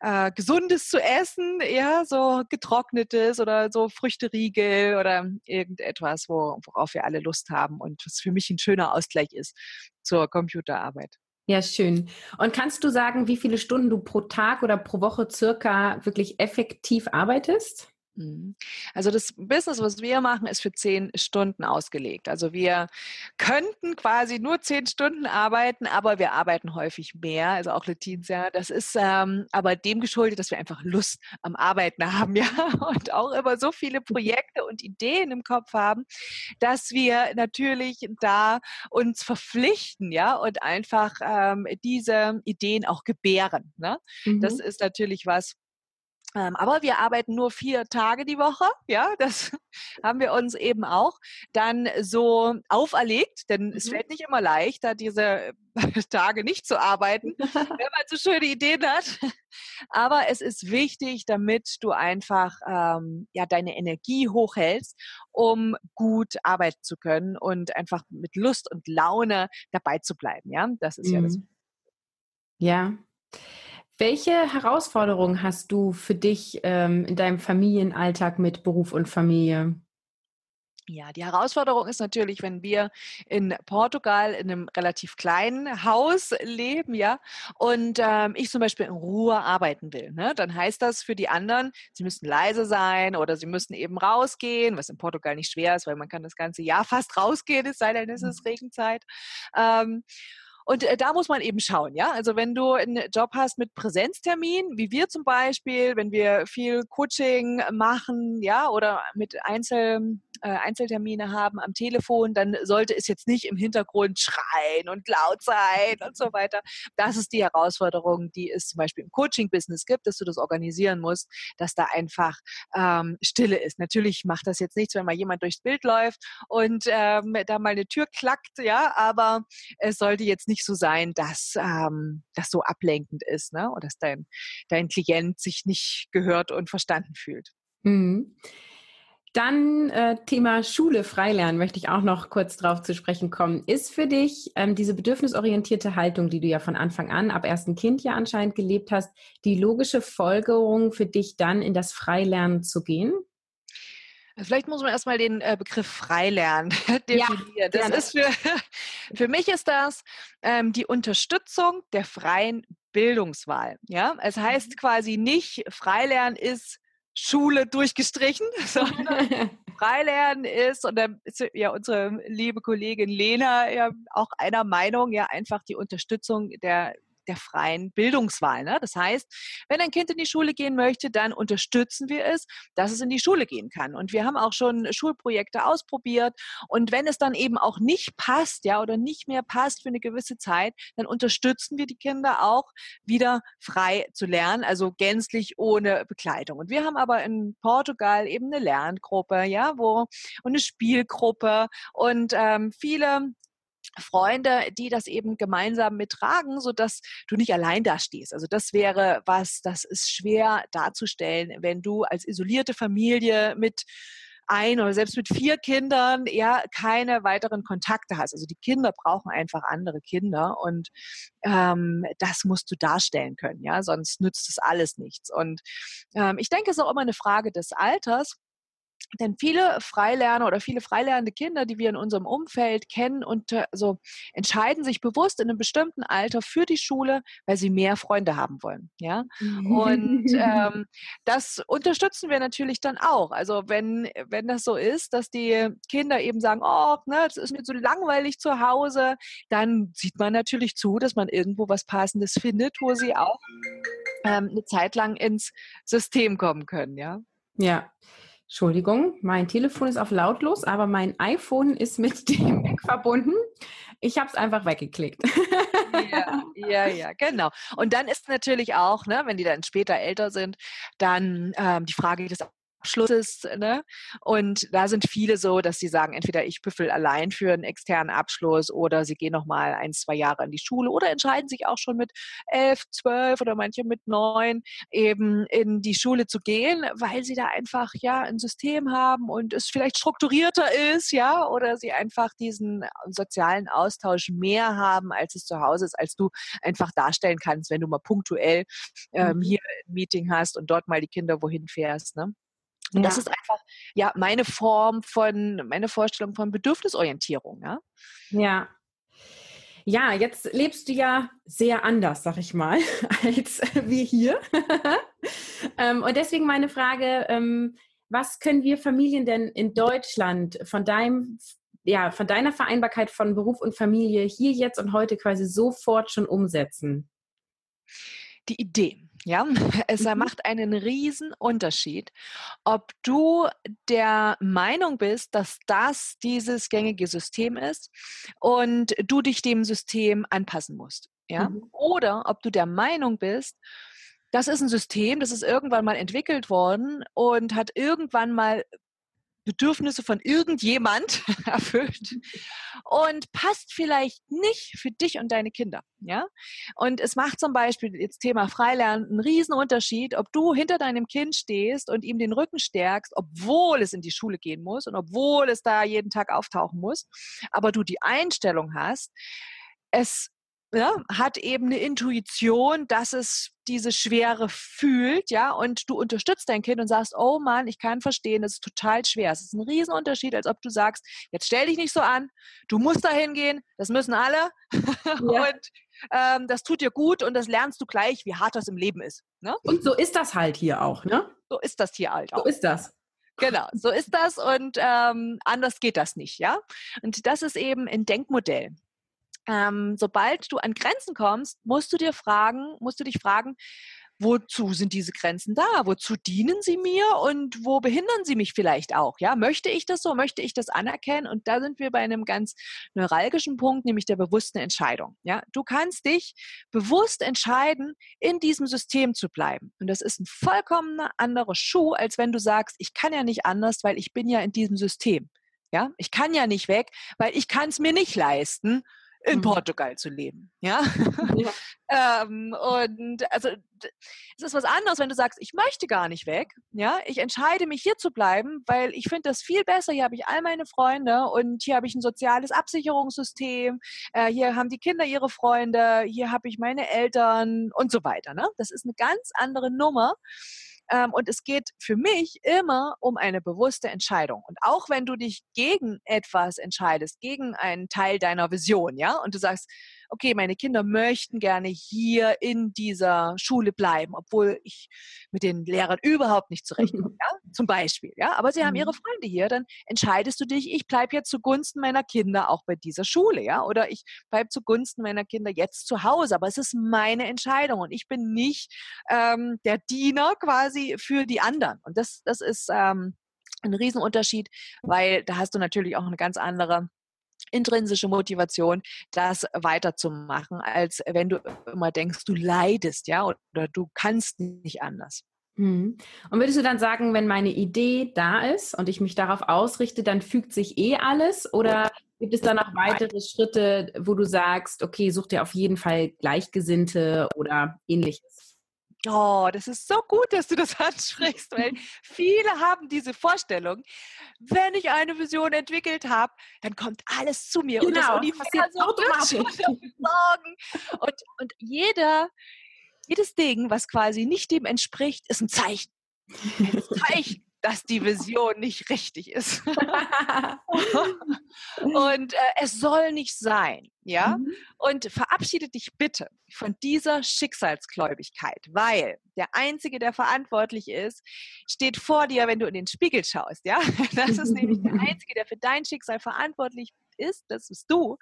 B: äh, gesundes zu essen, ja, so getrocknetes oder so Früchteriegel oder irgendetwas, wo, worauf wir alle Lust haben und was für mich ein schöner Ausgleich ist zur Computerarbeit.
A: Ja, schön. Und kannst du sagen, wie viele Stunden du pro Tag oder pro Woche circa wirklich effektiv arbeitest?
B: Mhm. Also das Business, was wir machen, ist für zehn Stunden ausgelegt. Also wir könnten quasi nur zehn Stunden arbeiten, aber wir arbeiten häufig mehr. Also auch Letizia. Das ist ähm, aber dem geschuldet, dass wir einfach Lust am Arbeiten haben, ja, und auch immer so viele Projekte und Ideen im Kopf haben, dass wir natürlich da uns verpflichten, ja, und einfach ähm, diese Ideen auch gebären. Ne? Mhm. Das ist natürlich was, aber wir arbeiten nur vier Tage die Woche. Ja, das haben wir uns eben auch dann so auferlegt, denn mhm. es fällt nicht immer leicht, da diese Tage nicht zu arbeiten, wenn man so schöne Ideen hat. Aber es ist wichtig, damit du einfach ähm, ja deine Energie hochhältst, um gut arbeiten zu können und einfach mit Lust und Laune dabei zu bleiben. Ja, das ist mhm. ja das.
A: Ja. Welche Herausforderungen hast du für dich ähm, in deinem Familienalltag mit Beruf und Familie?
B: Ja, die Herausforderung ist natürlich, wenn wir in Portugal in einem relativ kleinen Haus leben, ja, und ähm, ich zum Beispiel in Ruhe arbeiten will, ne, dann heißt das für die anderen, sie müssen leise sein oder sie müssen eben rausgehen, was in Portugal nicht schwer ist, weil man kann das ganze Jahr fast rausgehen, es sei denn, es ist mhm. Regenzeit. Ähm, und äh, da muss man eben schauen, ja. Also wenn du einen Job hast mit Präsenztermin, wie wir zum Beispiel, wenn wir viel Coaching machen, ja, oder mit Einzel äh, Einzeltermine haben am Telefon, dann sollte es jetzt nicht im Hintergrund schreien und laut sein und so weiter. Das ist die Herausforderung, die es zum Beispiel im Coaching-Business gibt, dass du das organisieren musst, dass da einfach ähm, Stille ist. Natürlich macht das jetzt nichts, wenn mal jemand durchs Bild läuft und ähm, da mal eine Tür klackt, ja, aber es sollte jetzt nicht so sein, dass ähm, das so ablenkend ist, ne? Oder dass dein, dein Klient sich nicht gehört und verstanden fühlt. Mhm.
A: Dann äh, Thema Schule, Freilernen möchte ich auch noch kurz drauf zu sprechen kommen. Ist für dich ähm, diese bedürfnisorientierte Haltung, die du ja von Anfang an, ab ersten Kind ja anscheinend gelebt hast, die logische Folgerung für dich dann in das Freilernen zu gehen?
B: Vielleicht muss man erstmal den äh, Begriff Freilernen definieren. Ja, das ist für, für mich ist das ähm, die Unterstützung der freien Bildungswahl. Ja, es heißt mhm. quasi nicht, Freilernen ist Schule durchgestrichen, sondern Freilernen ist, und da ist ja unsere liebe Kollegin Lena ja auch einer Meinung, ja einfach die Unterstützung der der freien Bildungswahl. Ne? Das heißt, wenn ein Kind in die Schule gehen möchte, dann unterstützen wir es, dass es in die Schule gehen kann. Und wir haben auch schon Schulprojekte ausprobiert. Und wenn es dann eben auch nicht passt, ja, oder nicht mehr passt für eine gewisse Zeit, dann unterstützen wir die Kinder auch wieder frei zu lernen, also gänzlich ohne Begleitung. Und wir haben aber in Portugal eben eine Lerngruppe, ja, wo und eine Spielgruppe und ähm, viele Freunde, die das eben gemeinsam mittragen, so dass du nicht allein da stehst. Also das wäre was, das ist schwer darzustellen, wenn du als isolierte Familie mit ein oder selbst mit vier Kindern ja keine weiteren Kontakte hast. Also die Kinder brauchen einfach andere Kinder und ähm, das musst du darstellen können, ja, sonst nützt das alles nichts. Und ähm, ich denke, es ist auch immer eine Frage des Alters denn viele Freilerner oder viele freilernende Kinder, die wir in unserem Umfeld kennen und äh, so entscheiden sich bewusst in einem bestimmten Alter für die Schule, weil sie mehr Freunde haben wollen. Ja, und ähm, das unterstützen wir natürlich dann auch. Also wenn wenn das so ist, dass die Kinder eben sagen, oh, ne, es ist mir so langweilig zu Hause, dann sieht man natürlich zu, dass man irgendwo was Passendes findet, wo sie auch ähm, eine Zeit lang ins System kommen können. Ja.
A: Ja. Entschuldigung, mein Telefon ist auf lautlos, aber mein iPhone ist mit dem Mac verbunden. Ich habe es einfach weggeklickt.
B: Ja, ja, ja, genau. Und dann ist natürlich auch, ne, wenn die dann später älter sind, dann ähm, die Frage des Abschlusses. Ne? Und da sind viele so, dass sie sagen, entweder ich büffel allein für einen externen Abschluss oder sie gehen noch mal ein, zwei Jahre in die Schule oder entscheiden sich auch schon mit elf, zwölf oder manche mit neun eben in die Schule zu gehen, weil sie da einfach ja ein System haben und es vielleicht strukturierter ist, ja, oder sie einfach diesen sozialen Austausch mehr haben, als es zu Hause ist, als du einfach darstellen kannst, wenn du mal punktuell ähm, mhm. hier ein Meeting hast und dort mal die Kinder wohin fährst. Ne? Und ja. das ist einfach ja meine Form von, meine Vorstellung von Bedürfnisorientierung. Ja.
A: ja. Ja, jetzt lebst du ja sehr anders, sag ich mal, als wir hier. Ähm, und deswegen meine Frage, ähm, was können wir Familien denn in Deutschland von deinem, ja, von deiner Vereinbarkeit von Beruf und Familie hier jetzt und heute quasi sofort schon umsetzen?
B: Die Idee. Ja, es mhm. macht einen riesen Unterschied, ob du der Meinung bist, dass das dieses gängige System ist und du dich dem System anpassen musst. Ja, mhm. oder ob du der Meinung bist, das ist ein System, das ist irgendwann mal entwickelt worden und hat irgendwann mal Bedürfnisse von irgendjemand erfüllt und passt vielleicht nicht für dich und deine Kinder. Ja? Und es macht zum Beispiel jetzt Thema Freilernen einen riesen Unterschied, ob du hinter deinem Kind stehst und ihm den Rücken stärkst, obwohl es in die Schule gehen muss und obwohl es da jeden Tag auftauchen muss, aber du die Einstellung hast, es ja, hat eben eine Intuition, dass es diese Schwere fühlt, ja, und du unterstützt dein Kind und sagst, oh Mann, ich kann verstehen, das ist total schwer. Es ist ein Riesenunterschied, als ob du sagst, jetzt stell dich nicht so an, du musst da hingehen, das müssen alle ja. und ähm, das tut dir gut und das lernst du gleich, wie hart das im Leben ist. Ne?
A: Und so ist das halt hier auch, ne?
B: So ist das hier halt auch.
A: So ist das.
B: Genau, so ist das und ähm, anders geht das nicht, ja. Und das ist eben ein Denkmodell ähm, sobald du an Grenzen kommst, musst du dir fragen, musst du dich fragen, wozu sind diese Grenzen da? Wozu dienen sie mir und wo behindern sie mich vielleicht auch? Ja, möchte ich das so? Möchte ich das anerkennen? Und da sind wir bei einem ganz neuralgischen Punkt, nämlich der bewussten Entscheidung. Ja, du kannst dich bewusst entscheiden, in diesem System zu bleiben. Und das ist ein vollkommen anderer Schuh, als wenn du sagst, ich kann ja nicht anders, weil ich bin ja in diesem System. Ja, ich kann ja nicht weg, weil ich kann es mir nicht leisten in mhm. Portugal zu leben. Ja. ja. ähm, und also es ist was anderes, wenn du sagst, ich möchte gar nicht weg. Ja, ich entscheide mich hier zu bleiben, weil ich finde das viel besser. Hier habe ich all meine Freunde und hier habe ich ein soziales Absicherungssystem. Äh, hier haben die Kinder ihre Freunde. Hier habe ich meine Eltern und so weiter. Ne? Das ist eine ganz andere Nummer. Ähm, und es geht für mich immer um eine bewusste Entscheidung. Und auch wenn du dich gegen etwas entscheidest, gegen einen Teil deiner Vision, ja, und du sagst, okay, meine Kinder möchten gerne hier in dieser Schule bleiben, obwohl ich mit den Lehrern überhaupt nicht zurechtkomme, ja? zum Beispiel. Ja? Aber sie haben ihre mhm. Freunde hier, dann entscheidest du dich, ich bleibe jetzt zugunsten meiner Kinder auch bei dieser Schule, ja, oder ich bleibe zugunsten meiner Kinder jetzt zu Hause. Aber es ist meine Entscheidung und ich bin nicht ähm, der Diener quasi für die anderen. Und das, das ist ähm, ein Riesenunterschied, weil da hast du natürlich auch eine ganz andere intrinsische Motivation, das weiterzumachen, als wenn du immer denkst, du leidest, ja, oder du kannst nicht anders.
A: Mhm. Und würdest du dann sagen, wenn meine Idee da ist und ich mich darauf ausrichte, dann fügt sich eh alles? Oder gibt es da noch weitere Schritte, wo du sagst, okay, such dir auf jeden Fall Gleichgesinnte oder ähnliches?
B: Oh, das ist so gut, dass du das ansprichst, weil viele haben diese Vorstellung, wenn ich eine Vision entwickelt habe, dann kommt alles zu mir
A: genau, und das
B: genau,
A: Universum automatisch.
B: Und, und jeder, jedes Ding, was quasi nicht dem entspricht, ist ein Zeichen. Ein Zeichen dass die Vision nicht richtig ist. und äh, es soll nicht sein, ja? Mhm. Und verabschiede dich bitte von dieser Schicksalsgläubigkeit, weil der Einzige, der verantwortlich ist, steht vor dir, wenn du in den Spiegel schaust, ja? Das ist nämlich der Einzige, der für dein Schicksal verantwortlich ist das bist du.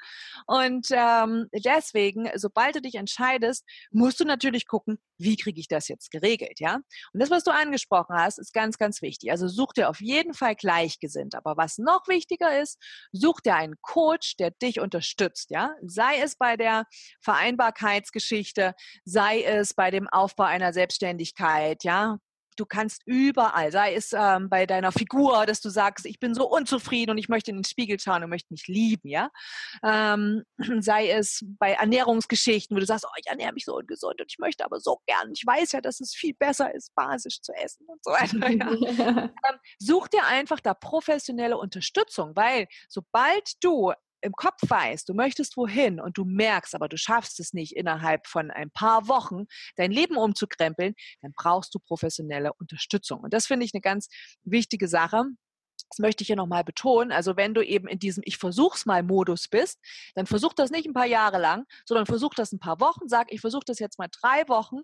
B: Und ähm, deswegen, sobald du dich entscheidest, musst du natürlich gucken, wie kriege ich das jetzt geregelt, ja? Und das, was du angesprochen hast, ist ganz, ganz wichtig. Also such dir auf jeden Fall Gleichgesinnt. Aber was noch wichtiger ist, such dir einen Coach, der dich unterstützt, ja? Sei es bei der Vereinbarkeitsgeschichte, sei es bei dem Aufbau einer Selbstständigkeit, ja? Du kannst überall, sei es ähm, bei deiner Figur, dass du sagst, ich bin so unzufrieden und ich möchte in den Spiegel schauen und möchte mich lieben, ja. Ähm, sei es bei Ernährungsgeschichten, wo du sagst, oh, ich ernähre mich so ungesund und ich möchte aber so gern, ich weiß ja, dass es viel besser ist, basisch zu essen und so weiter. Ja. ähm, such dir einfach da professionelle Unterstützung, weil sobald du im Kopf weißt, du möchtest wohin und du merkst, aber du schaffst es nicht innerhalb von ein paar Wochen, dein Leben umzukrempeln, dann brauchst du professionelle Unterstützung. Und das finde ich eine ganz wichtige Sache. Das möchte ich hier nochmal betonen. Also wenn du eben in diesem Ich versuch's mal Modus bist, dann versuch das nicht ein paar Jahre lang, sondern versuch das ein paar Wochen. Sag, ich versuche das jetzt mal drei Wochen,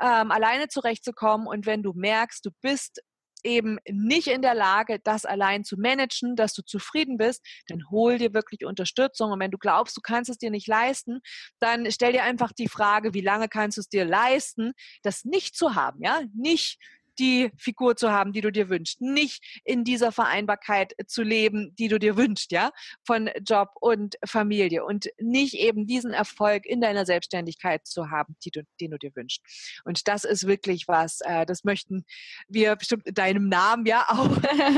B: ähm, alleine zurechtzukommen. Und wenn du merkst, du bist eben nicht in der Lage, das allein zu managen, dass du zufrieden bist, dann hol dir wirklich Unterstützung. Und wenn du glaubst, du kannst es dir nicht leisten, dann stell dir einfach die Frage, wie lange kannst du es dir leisten, das nicht zu haben, ja? Nicht die Figur zu haben, die du dir wünschst, nicht in dieser Vereinbarkeit zu leben, die du dir wünschst, ja, von Job und Familie und nicht eben diesen Erfolg in deiner Selbstständigkeit zu haben, die du, den du dir wünschst. Und das ist wirklich was, äh, das möchten wir bestimmt in deinem Namen ja auch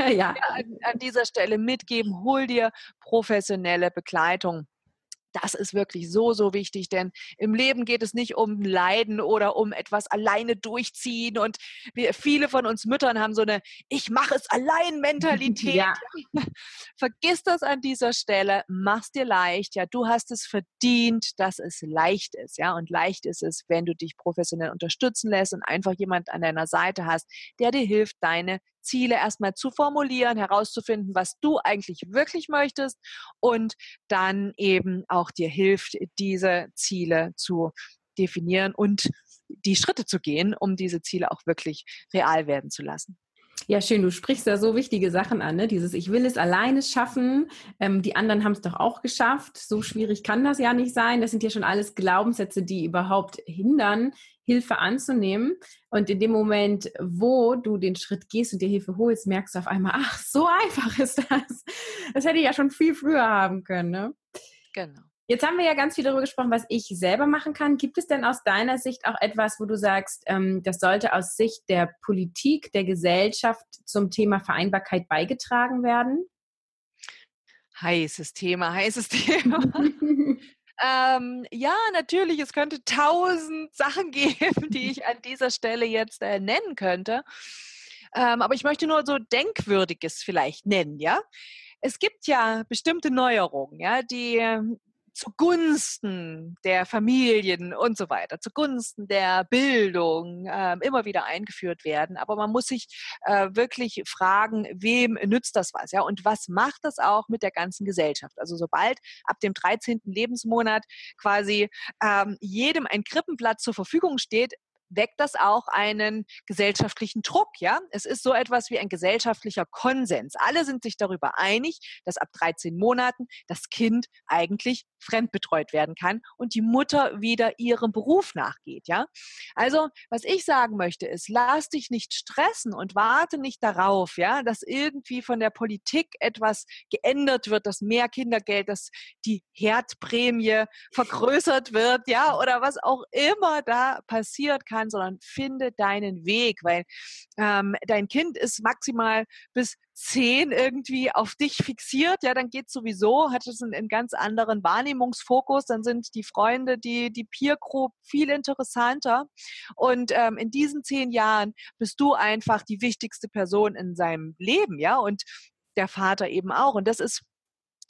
B: ja. an, an dieser Stelle mitgeben. Hol dir professionelle Begleitung das ist wirklich so, so wichtig, denn im Leben geht es nicht um Leiden oder um etwas alleine durchziehen. Und wir, viele von uns Müttern haben so eine Ich mache es allein Mentalität. Ja. Vergiss das an dieser Stelle, mach's dir leicht. Ja, du hast es verdient, dass es leicht ist. Ja, und leicht ist es, wenn du dich professionell unterstützen lässt und einfach jemand an deiner Seite hast, der dir hilft, deine Ziele erstmal zu formulieren, herauszufinden, was du eigentlich wirklich möchtest und dann eben auch dir hilft, diese Ziele zu definieren und die Schritte zu gehen, um diese Ziele auch wirklich real werden zu lassen.
A: Ja, schön. Du sprichst da so wichtige Sachen an, ne? Dieses Ich will es alleine schaffen. Ähm, die anderen haben es doch auch geschafft. So schwierig kann das ja nicht sein. Das sind ja schon alles Glaubenssätze, die überhaupt hindern, Hilfe anzunehmen. Und in dem Moment, wo du den Schritt gehst und dir Hilfe holst, merkst du auf einmal, ach, so einfach ist das. Das hätte ich ja schon viel früher haben können, ne?
B: Genau.
A: Jetzt haben wir ja ganz viel darüber gesprochen, was ich selber machen kann. Gibt es denn aus deiner Sicht auch etwas, wo du sagst, ähm, das sollte aus Sicht der Politik, der Gesellschaft zum Thema Vereinbarkeit beigetragen werden?
B: Heißes Thema, heißes Thema. ähm, ja, natürlich, es könnte tausend Sachen geben, die ich an dieser Stelle jetzt äh, nennen könnte. Ähm, aber ich möchte nur so Denkwürdiges vielleicht nennen, ja es gibt ja bestimmte Neuerungen, ja, die zugunsten der Familien und so weiter, zugunsten der Bildung äh, immer wieder eingeführt werden. Aber man muss sich äh, wirklich fragen, wem nützt das was? Ja? Und was macht das auch mit der ganzen Gesellschaft? Also sobald ab dem 13. Lebensmonat quasi ähm, jedem ein Krippenplatz zur Verfügung steht, weckt das auch einen gesellschaftlichen Druck, ja? Es ist so etwas wie ein gesellschaftlicher Konsens. Alle sind sich darüber einig, dass ab 13 Monaten das Kind eigentlich fremdbetreut werden kann und die Mutter wieder ihrem Beruf nachgeht, ja? Also, was ich sagen möchte ist, lass dich nicht stressen und warte nicht darauf, ja, dass irgendwie von der Politik etwas geändert wird, dass mehr Kindergeld, dass die Herdprämie vergrößert wird, ja, oder was auch immer da passiert kann, sondern finde deinen Weg, weil ähm, dein Kind ist maximal bis zehn irgendwie auf dich fixiert, ja, dann geht sowieso, hat es einen, einen, ganz anderen Wahrnehmungsfokus, dann sind die Freunde, die, die Peer Group viel interessanter. Und ähm, in diesen zehn Jahren bist du einfach die wichtigste Person in seinem Leben, ja, und der Vater eben auch. Und das ist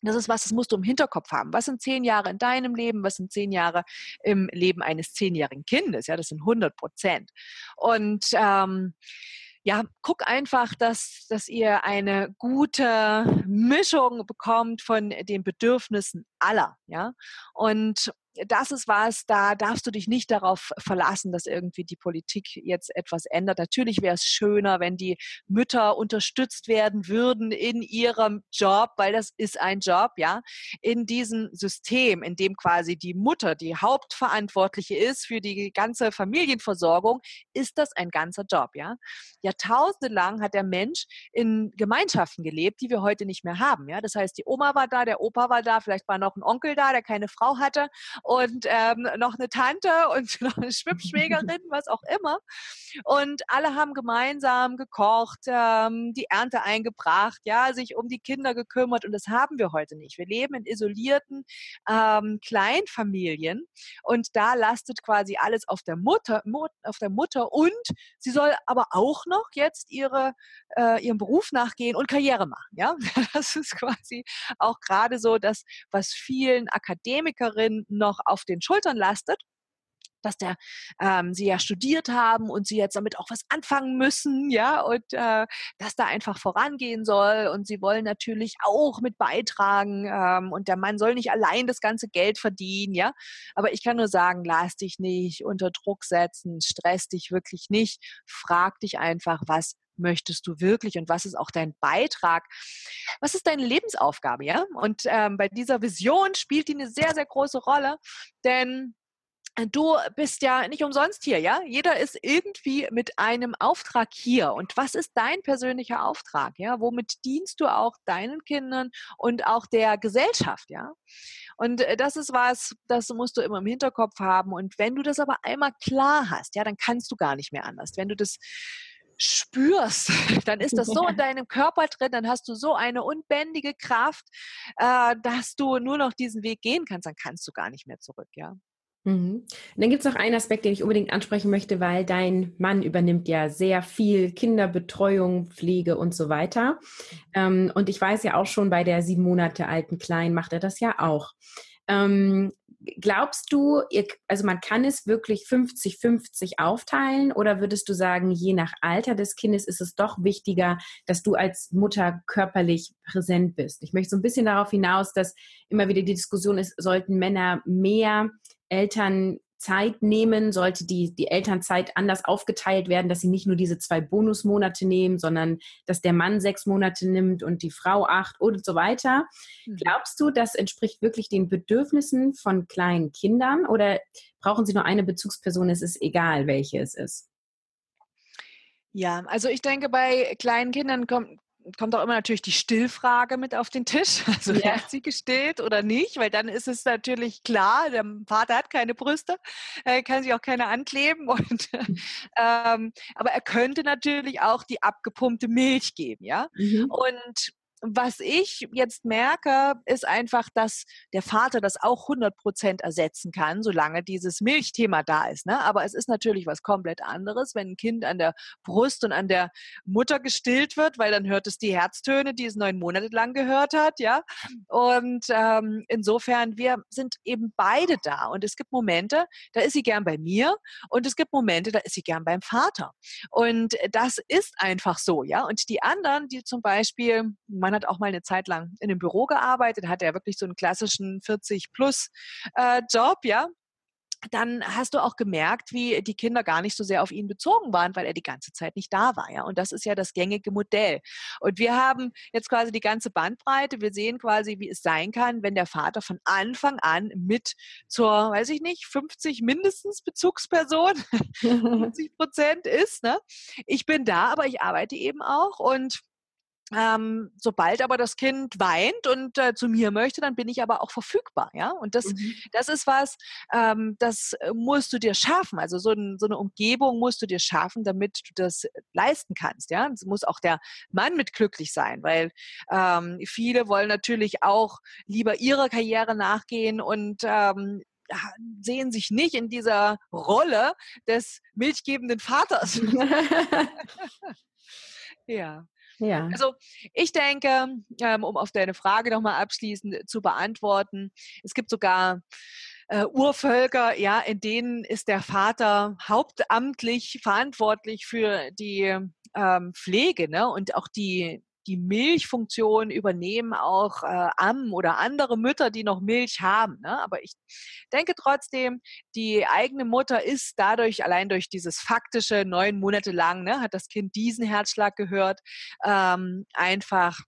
B: das ist was, das musst du im Hinterkopf haben. Was sind zehn Jahre in deinem Leben? Was sind zehn Jahre im Leben eines zehnjährigen Kindes? Ja, das sind 100 Prozent. Und ähm, ja, guck einfach, dass, dass ihr eine gute Mischung bekommt von den Bedürfnissen aller, ja. Und das ist was, da darfst du dich nicht darauf verlassen, dass irgendwie die Politik jetzt etwas ändert. Natürlich wäre es schöner, wenn die Mütter unterstützt werden würden in ihrem Job, weil das ist ein Job, ja, in diesem System, in dem quasi die Mutter die Hauptverantwortliche ist für die ganze Familienversorgung, ist das ein ganzer Job, ja. Jahrtausende lang hat der Mensch in Gemeinschaften gelebt, die wir heute nicht mehr haben, ja. Das heißt, die Oma war da, der Opa war da, vielleicht war noch ein Onkel da, der keine Frau hatte und ähm, noch eine Tante und noch eine Schwippschwägerin, was auch immer. Und alle haben gemeinsam gekocht, ähm, die Ernte eingebracht, ja, sich um die Kinder gekümmert und das haben wir heute nicht. Wir leben in isolierten ähm, Kleinfamilien und da lastet quasi alles auf der Mutter, auf der Mutter und sie soll aber auch noch jetzt ihre, äh, ihrem Beruf nachgehen und Karriere machen, ja. Das ist quasi auch gerade so das, was vielen Akademikerinnen noch auf den Schultern lastet dass der ähm, sie ja studiert haben und sie jetzt damit auch was anfangen müssen, ja, und äh, dass da einfach vorangehen soll und sie wollen natürlich auch mit beitragen ähm, und der Mann soll nicht allein das ganze Geld verdienen, ja. Aber ich kann nur sagen, lass dich nicht unter Druck setzen, stress dich wirklich nicht, frag dich einfach, was möchtest du wirklich und was ist auch dein Beitrag? Was ist deine Lebensaufgabe, ja? Und ähm, bei dieser Vision spielt die eine sehr, sehr große Rolle, denn du bist ja nicht umsonst hier, ja? Jeder ist irgendwie mit einem Auftrag hier. Und was ist dein persönlicher Auftrag, ja? Womit dienst du auch deinen Kindern und auch der Gesellschaft, ja? Und äh, das ist was, das musst du immer im Hinterkopf haben. Und wenn du das aber einmal klar hast, ja, dann kannst du gar nicht mehr anders. Wenn du das spürst, dann ist das so in deinem Körper drin, dann hast du so eine unbändige Kraft, äh, dass du nur noch diesen Weg gehen kannst, dann kannst du gar nicht mehr zurück, ja.
A: Mhm. dann gibt es noch einen Aspekt, den ich unbedingt ansprechen möchte, weil dein Mann übernimmt ja sehr viel Kinderbetreuung, Pflege und so weiter. Ähm, und ich weiß ja auch schon, bei der sieben Monate alten Kleinen macht er das ja auch. Ähm, glaubst du, ihr, also man kann es wirklich 50-50 aufteilen oder würdest du sagen, je nach Alter des Kindes ist es doch wichtiger, dass du als Mutter körperlich präsent bist? Ich möchte so ein bisschen darauf hinaus, dass immer wieder die Diskussion ist, sollten Männer mehr Eltern Zeit nehmen, sollte die, die Elternzeit anders aufgeteilt werden, dass sie nicht nur diese zwei Bonusmonate nehmen, sondern dass der Mann sechs Monate nimmt und die Frau acht und so weiter. Mhm. Glaubst du, das entspricht wirklich den Bedürfnissen von kleinen Kindern oder brauchen sie nur eine Bezugsperson? Es ist egal, welche es ist.
B: Ja, also ich denke, bei kleinen Kindern kommt, kommt auch immer natürlich die Stillfrage mit auf den Tisch. Also ja. hat sie gestillt oder nicht? Weil dann ist es natürlich klar, der Vater hat keine Brüste, er kann sich auch keine ankleben. Und, ähm, aber er könnte natürlich auch die abgepumpte Milch geben, ja. Mhm. Und was ich jetzt merke, ist einfach, dass der Vater das auch 100 Prozent ersetzen kann, solange dieses Milchthema da ist. Ne? Aber es ist natürlich was komplett anderes, wenn ein Kind an der Brust und an der Mutter gestillt wird, weil dann hört es die Herztöne, die es neun Monate lang gehört hat, ja. Und ähm, insofern, wir sind eben beide da. Und es gibt Momente, da ist sie gern bei mir und es gibt Momente, da ist sie gern beim Vater. Und das ist einfach so, ja. Und die anderen, die zum Beispiel, man Mann hat auch mal eine Zeit lang in einem Büro gearbeitet, hat er wirklich so einen klassischen 40-plus-Job, äh, ja dann hast du auch gemerkt, wie die Kinder gar nicht so sehr auf ihn bezogen waren, weil er die ganze Zeit nicht da war. Ja? Und das ist ja das gängige Modell. Und wir haben jetzt quasi die ganze Bandbreite. Wir sehen quasi, wie es sein kann, wenn der Vater von Anfang an mit zur, weiß ich nicht, 50 mindestens Bezugsperson, 50 Prozent ist. Ne? Ich bin da, aber ich arbeite eben auch und ähm, sobald aber das Kind weint und äh, zu mir möchte, dann bin ich aber auch verfügbar, ja. Und das, mhm. das ist was, ähm, das musst du dir schaffen. Also so, ein, so, eine Umgebung musst du dir schaffen, damit du das leisten kannst, ja. Es muss auch der Mann mit glücklich sein, weil ähm, viele wollen natürlich auch lieber ihrer Karriere nachgehen und ähm, sehen sich nicht in dieser Rolle des milchgebenden Vaters. ja. Ja. Also ich denke, ähm, um auf deine Frage nochmal abschließend zu beantworten, es gibt sogar äh, Urvölker, ja, in denen ist der Vater hauptamtlich verantwortlich für die ähm, Pflege ne? und auch die die Milchfunktion übernehmen auch äh, Ammen oder andere Mütter, die noch Milch haben. Ne? Aber ich denke trotzdem, die eigene Mutter ist dadurch, allein durch dieses faktische, neun Monate lang, ne, hat das Kind diesen Herzschlag gehört, ähm, einfach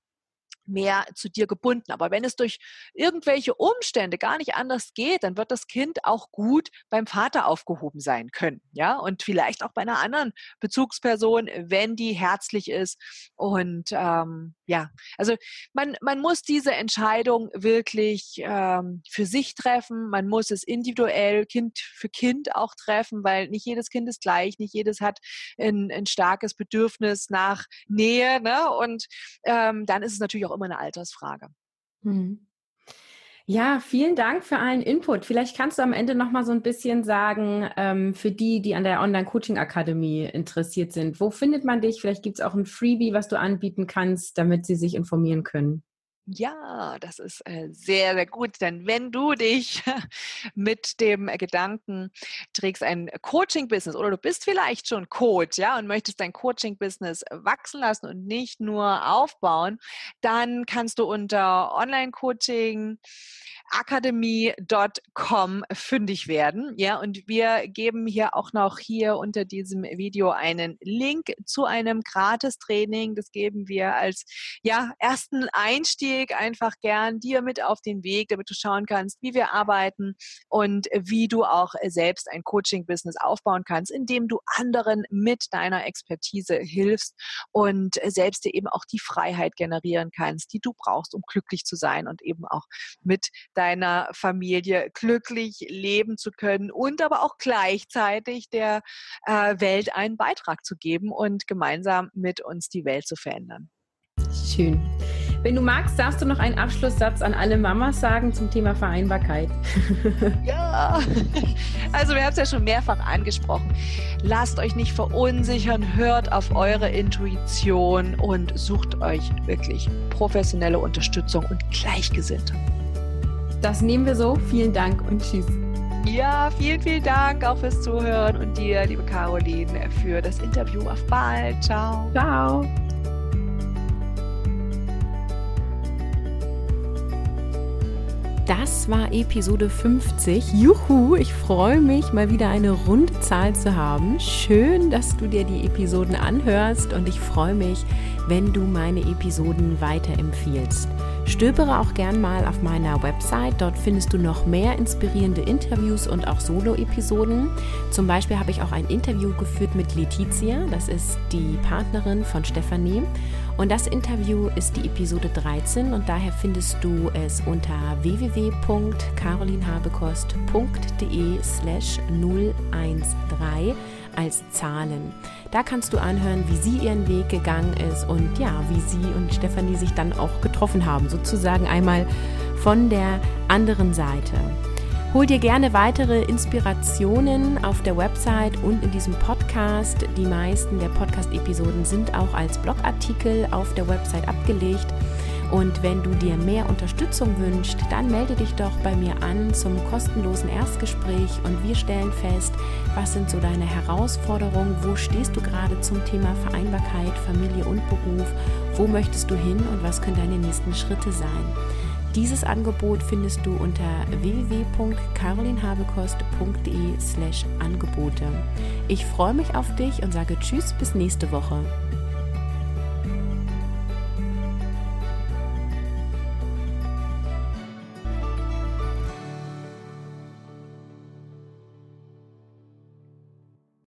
B: mehr zu dir gebunden. Aber wenn es durch irgendwelche Umstände gar nicht anders geht, dann wird das Kind auch gut beim Vater aufgehoben sein können. Ja, und vielleicht auch bei einer anderen Bezugsperson, wenn die herzlich ist. Und ähm, ja, also man, man muss diese Entscheidung wirklich ähm, für sich treffen. Man muss es individuell Kind für Kind auch treffen, weil nicht jedes Kind ist gleich, nicht jedes hat ein, ein starkes Bedürfnis nach Nähe. Ne? Und ähm, dann ist es natürlich auch immer eine Altersfrage. Hm.
A: Ja, vielen Dank für allen Input. Vielleicht kannst du am Ende noch mal so ein bisschen sagen, ähm, für die, die an der Online-Coaching-Akademie interessiert sind, wo findet man dich? Vielleicht gibt es auch ein Freebie, was du anbieten kannst, damit sie sich informieren können.
B: Ja, das ist äh, sehr, sehr gut, denn wenn du dich mit dem Gedanken trägst, ein Coaching-Business oder du bist vielleicht schon Coach, ja, und möchtest dein Coaching-Business wachsen lassen und nicht nur aufbauen, dann kannst du unter Online-Coaching akademie.com fündig werden. Ja, und wir geben hier auch noch hier unter diesem Video einen Link zu einem Gratis-Training. Das geben wir als ja, ersten Einstieg Einblick einfach gern dir mit auf den Weg, damit du schauen kannst, wie wir arbeiten und wie du auch selbst ein Coaching-Business aufbauen kannst, indem du anderen mit deiner Expertise hilfst und selbst dir eben auch die Freiheit generieren kannst, die du brauchst, um glücklich zu sein und eben auch mit deiner Familie glücklich leben zu können und aber auch gleichzeitig der äh, Welt einen Beitrag zu geben und gemeinsam mit uns die Welt zu verändern.
C: Schön. Wenn du magst, darfst du noch einen Abschlusssatz an alle Mamas sagen zum Thema Vereinbarkeit.
B: ja, also wir haben es ja schon mehrfach angesprochen. Lasst euch nicht verunsichern, hört auf eure Intuition und sucht euch wirklich professionelle Unterstützung und Gleichgesinnte.
C: Das nehmen wir so. Vielen Dank und tschüss.
B: Ja, vielen, vielen Dank auch fürs Zuhören und dir, liebe Caroline, für das Interview. Auf bald. Ciao.
C: Ciao. Das war Episode 50. Juhu, ich freue mich, mal wieder eine runde Zahl zu haben. Schön, dass du dir die Episoden anhörst und ich freue mich, wenn du meine Episoden weiterempfiehlst. Stöbere auch gern mal auf meiner Website. Dort findest du noch mehr inspirierende Interviews und auch Solo-Episoden. Zum Beispiel habe ich auch ein Interview geführt mit Letizia. Das ist die Partnerin von Stefanie. Und das Interview ist die Episode 13 und daher findest du es unter www.carolinhabekost.de slash 013 als Zahlen. Da kannst du anhören, wie sie ihren Weg gegangen ist und ja, wie sie und Stefanie sich dann auch getroffen haben. Sozusagen einmal von der anderen Seite. Hol dir gerne weitere Inspirationen auf der Website und in diesem Podcast. Die meisten der Podcast-Episoden sind auch als Blogartikel auf der Website abgelegt. Und wenn du dir mehr Unterstützung wünschst, dann melde dich doch bei mir an zum kostenlosen Erstgespräch und wir stellen fest, was sind so deine Herausforderungen, wo stehst du gerade zum Thema Vereinbarkeit, Familie und Beruf, wo möchtest du hin und was können deine nächsten Schritte sein. Dieses Angebot findest du unter www.carolinhabekost.de slash Angebote. Ich freue mich auf dich und sage Tschüss bis nächste Woche.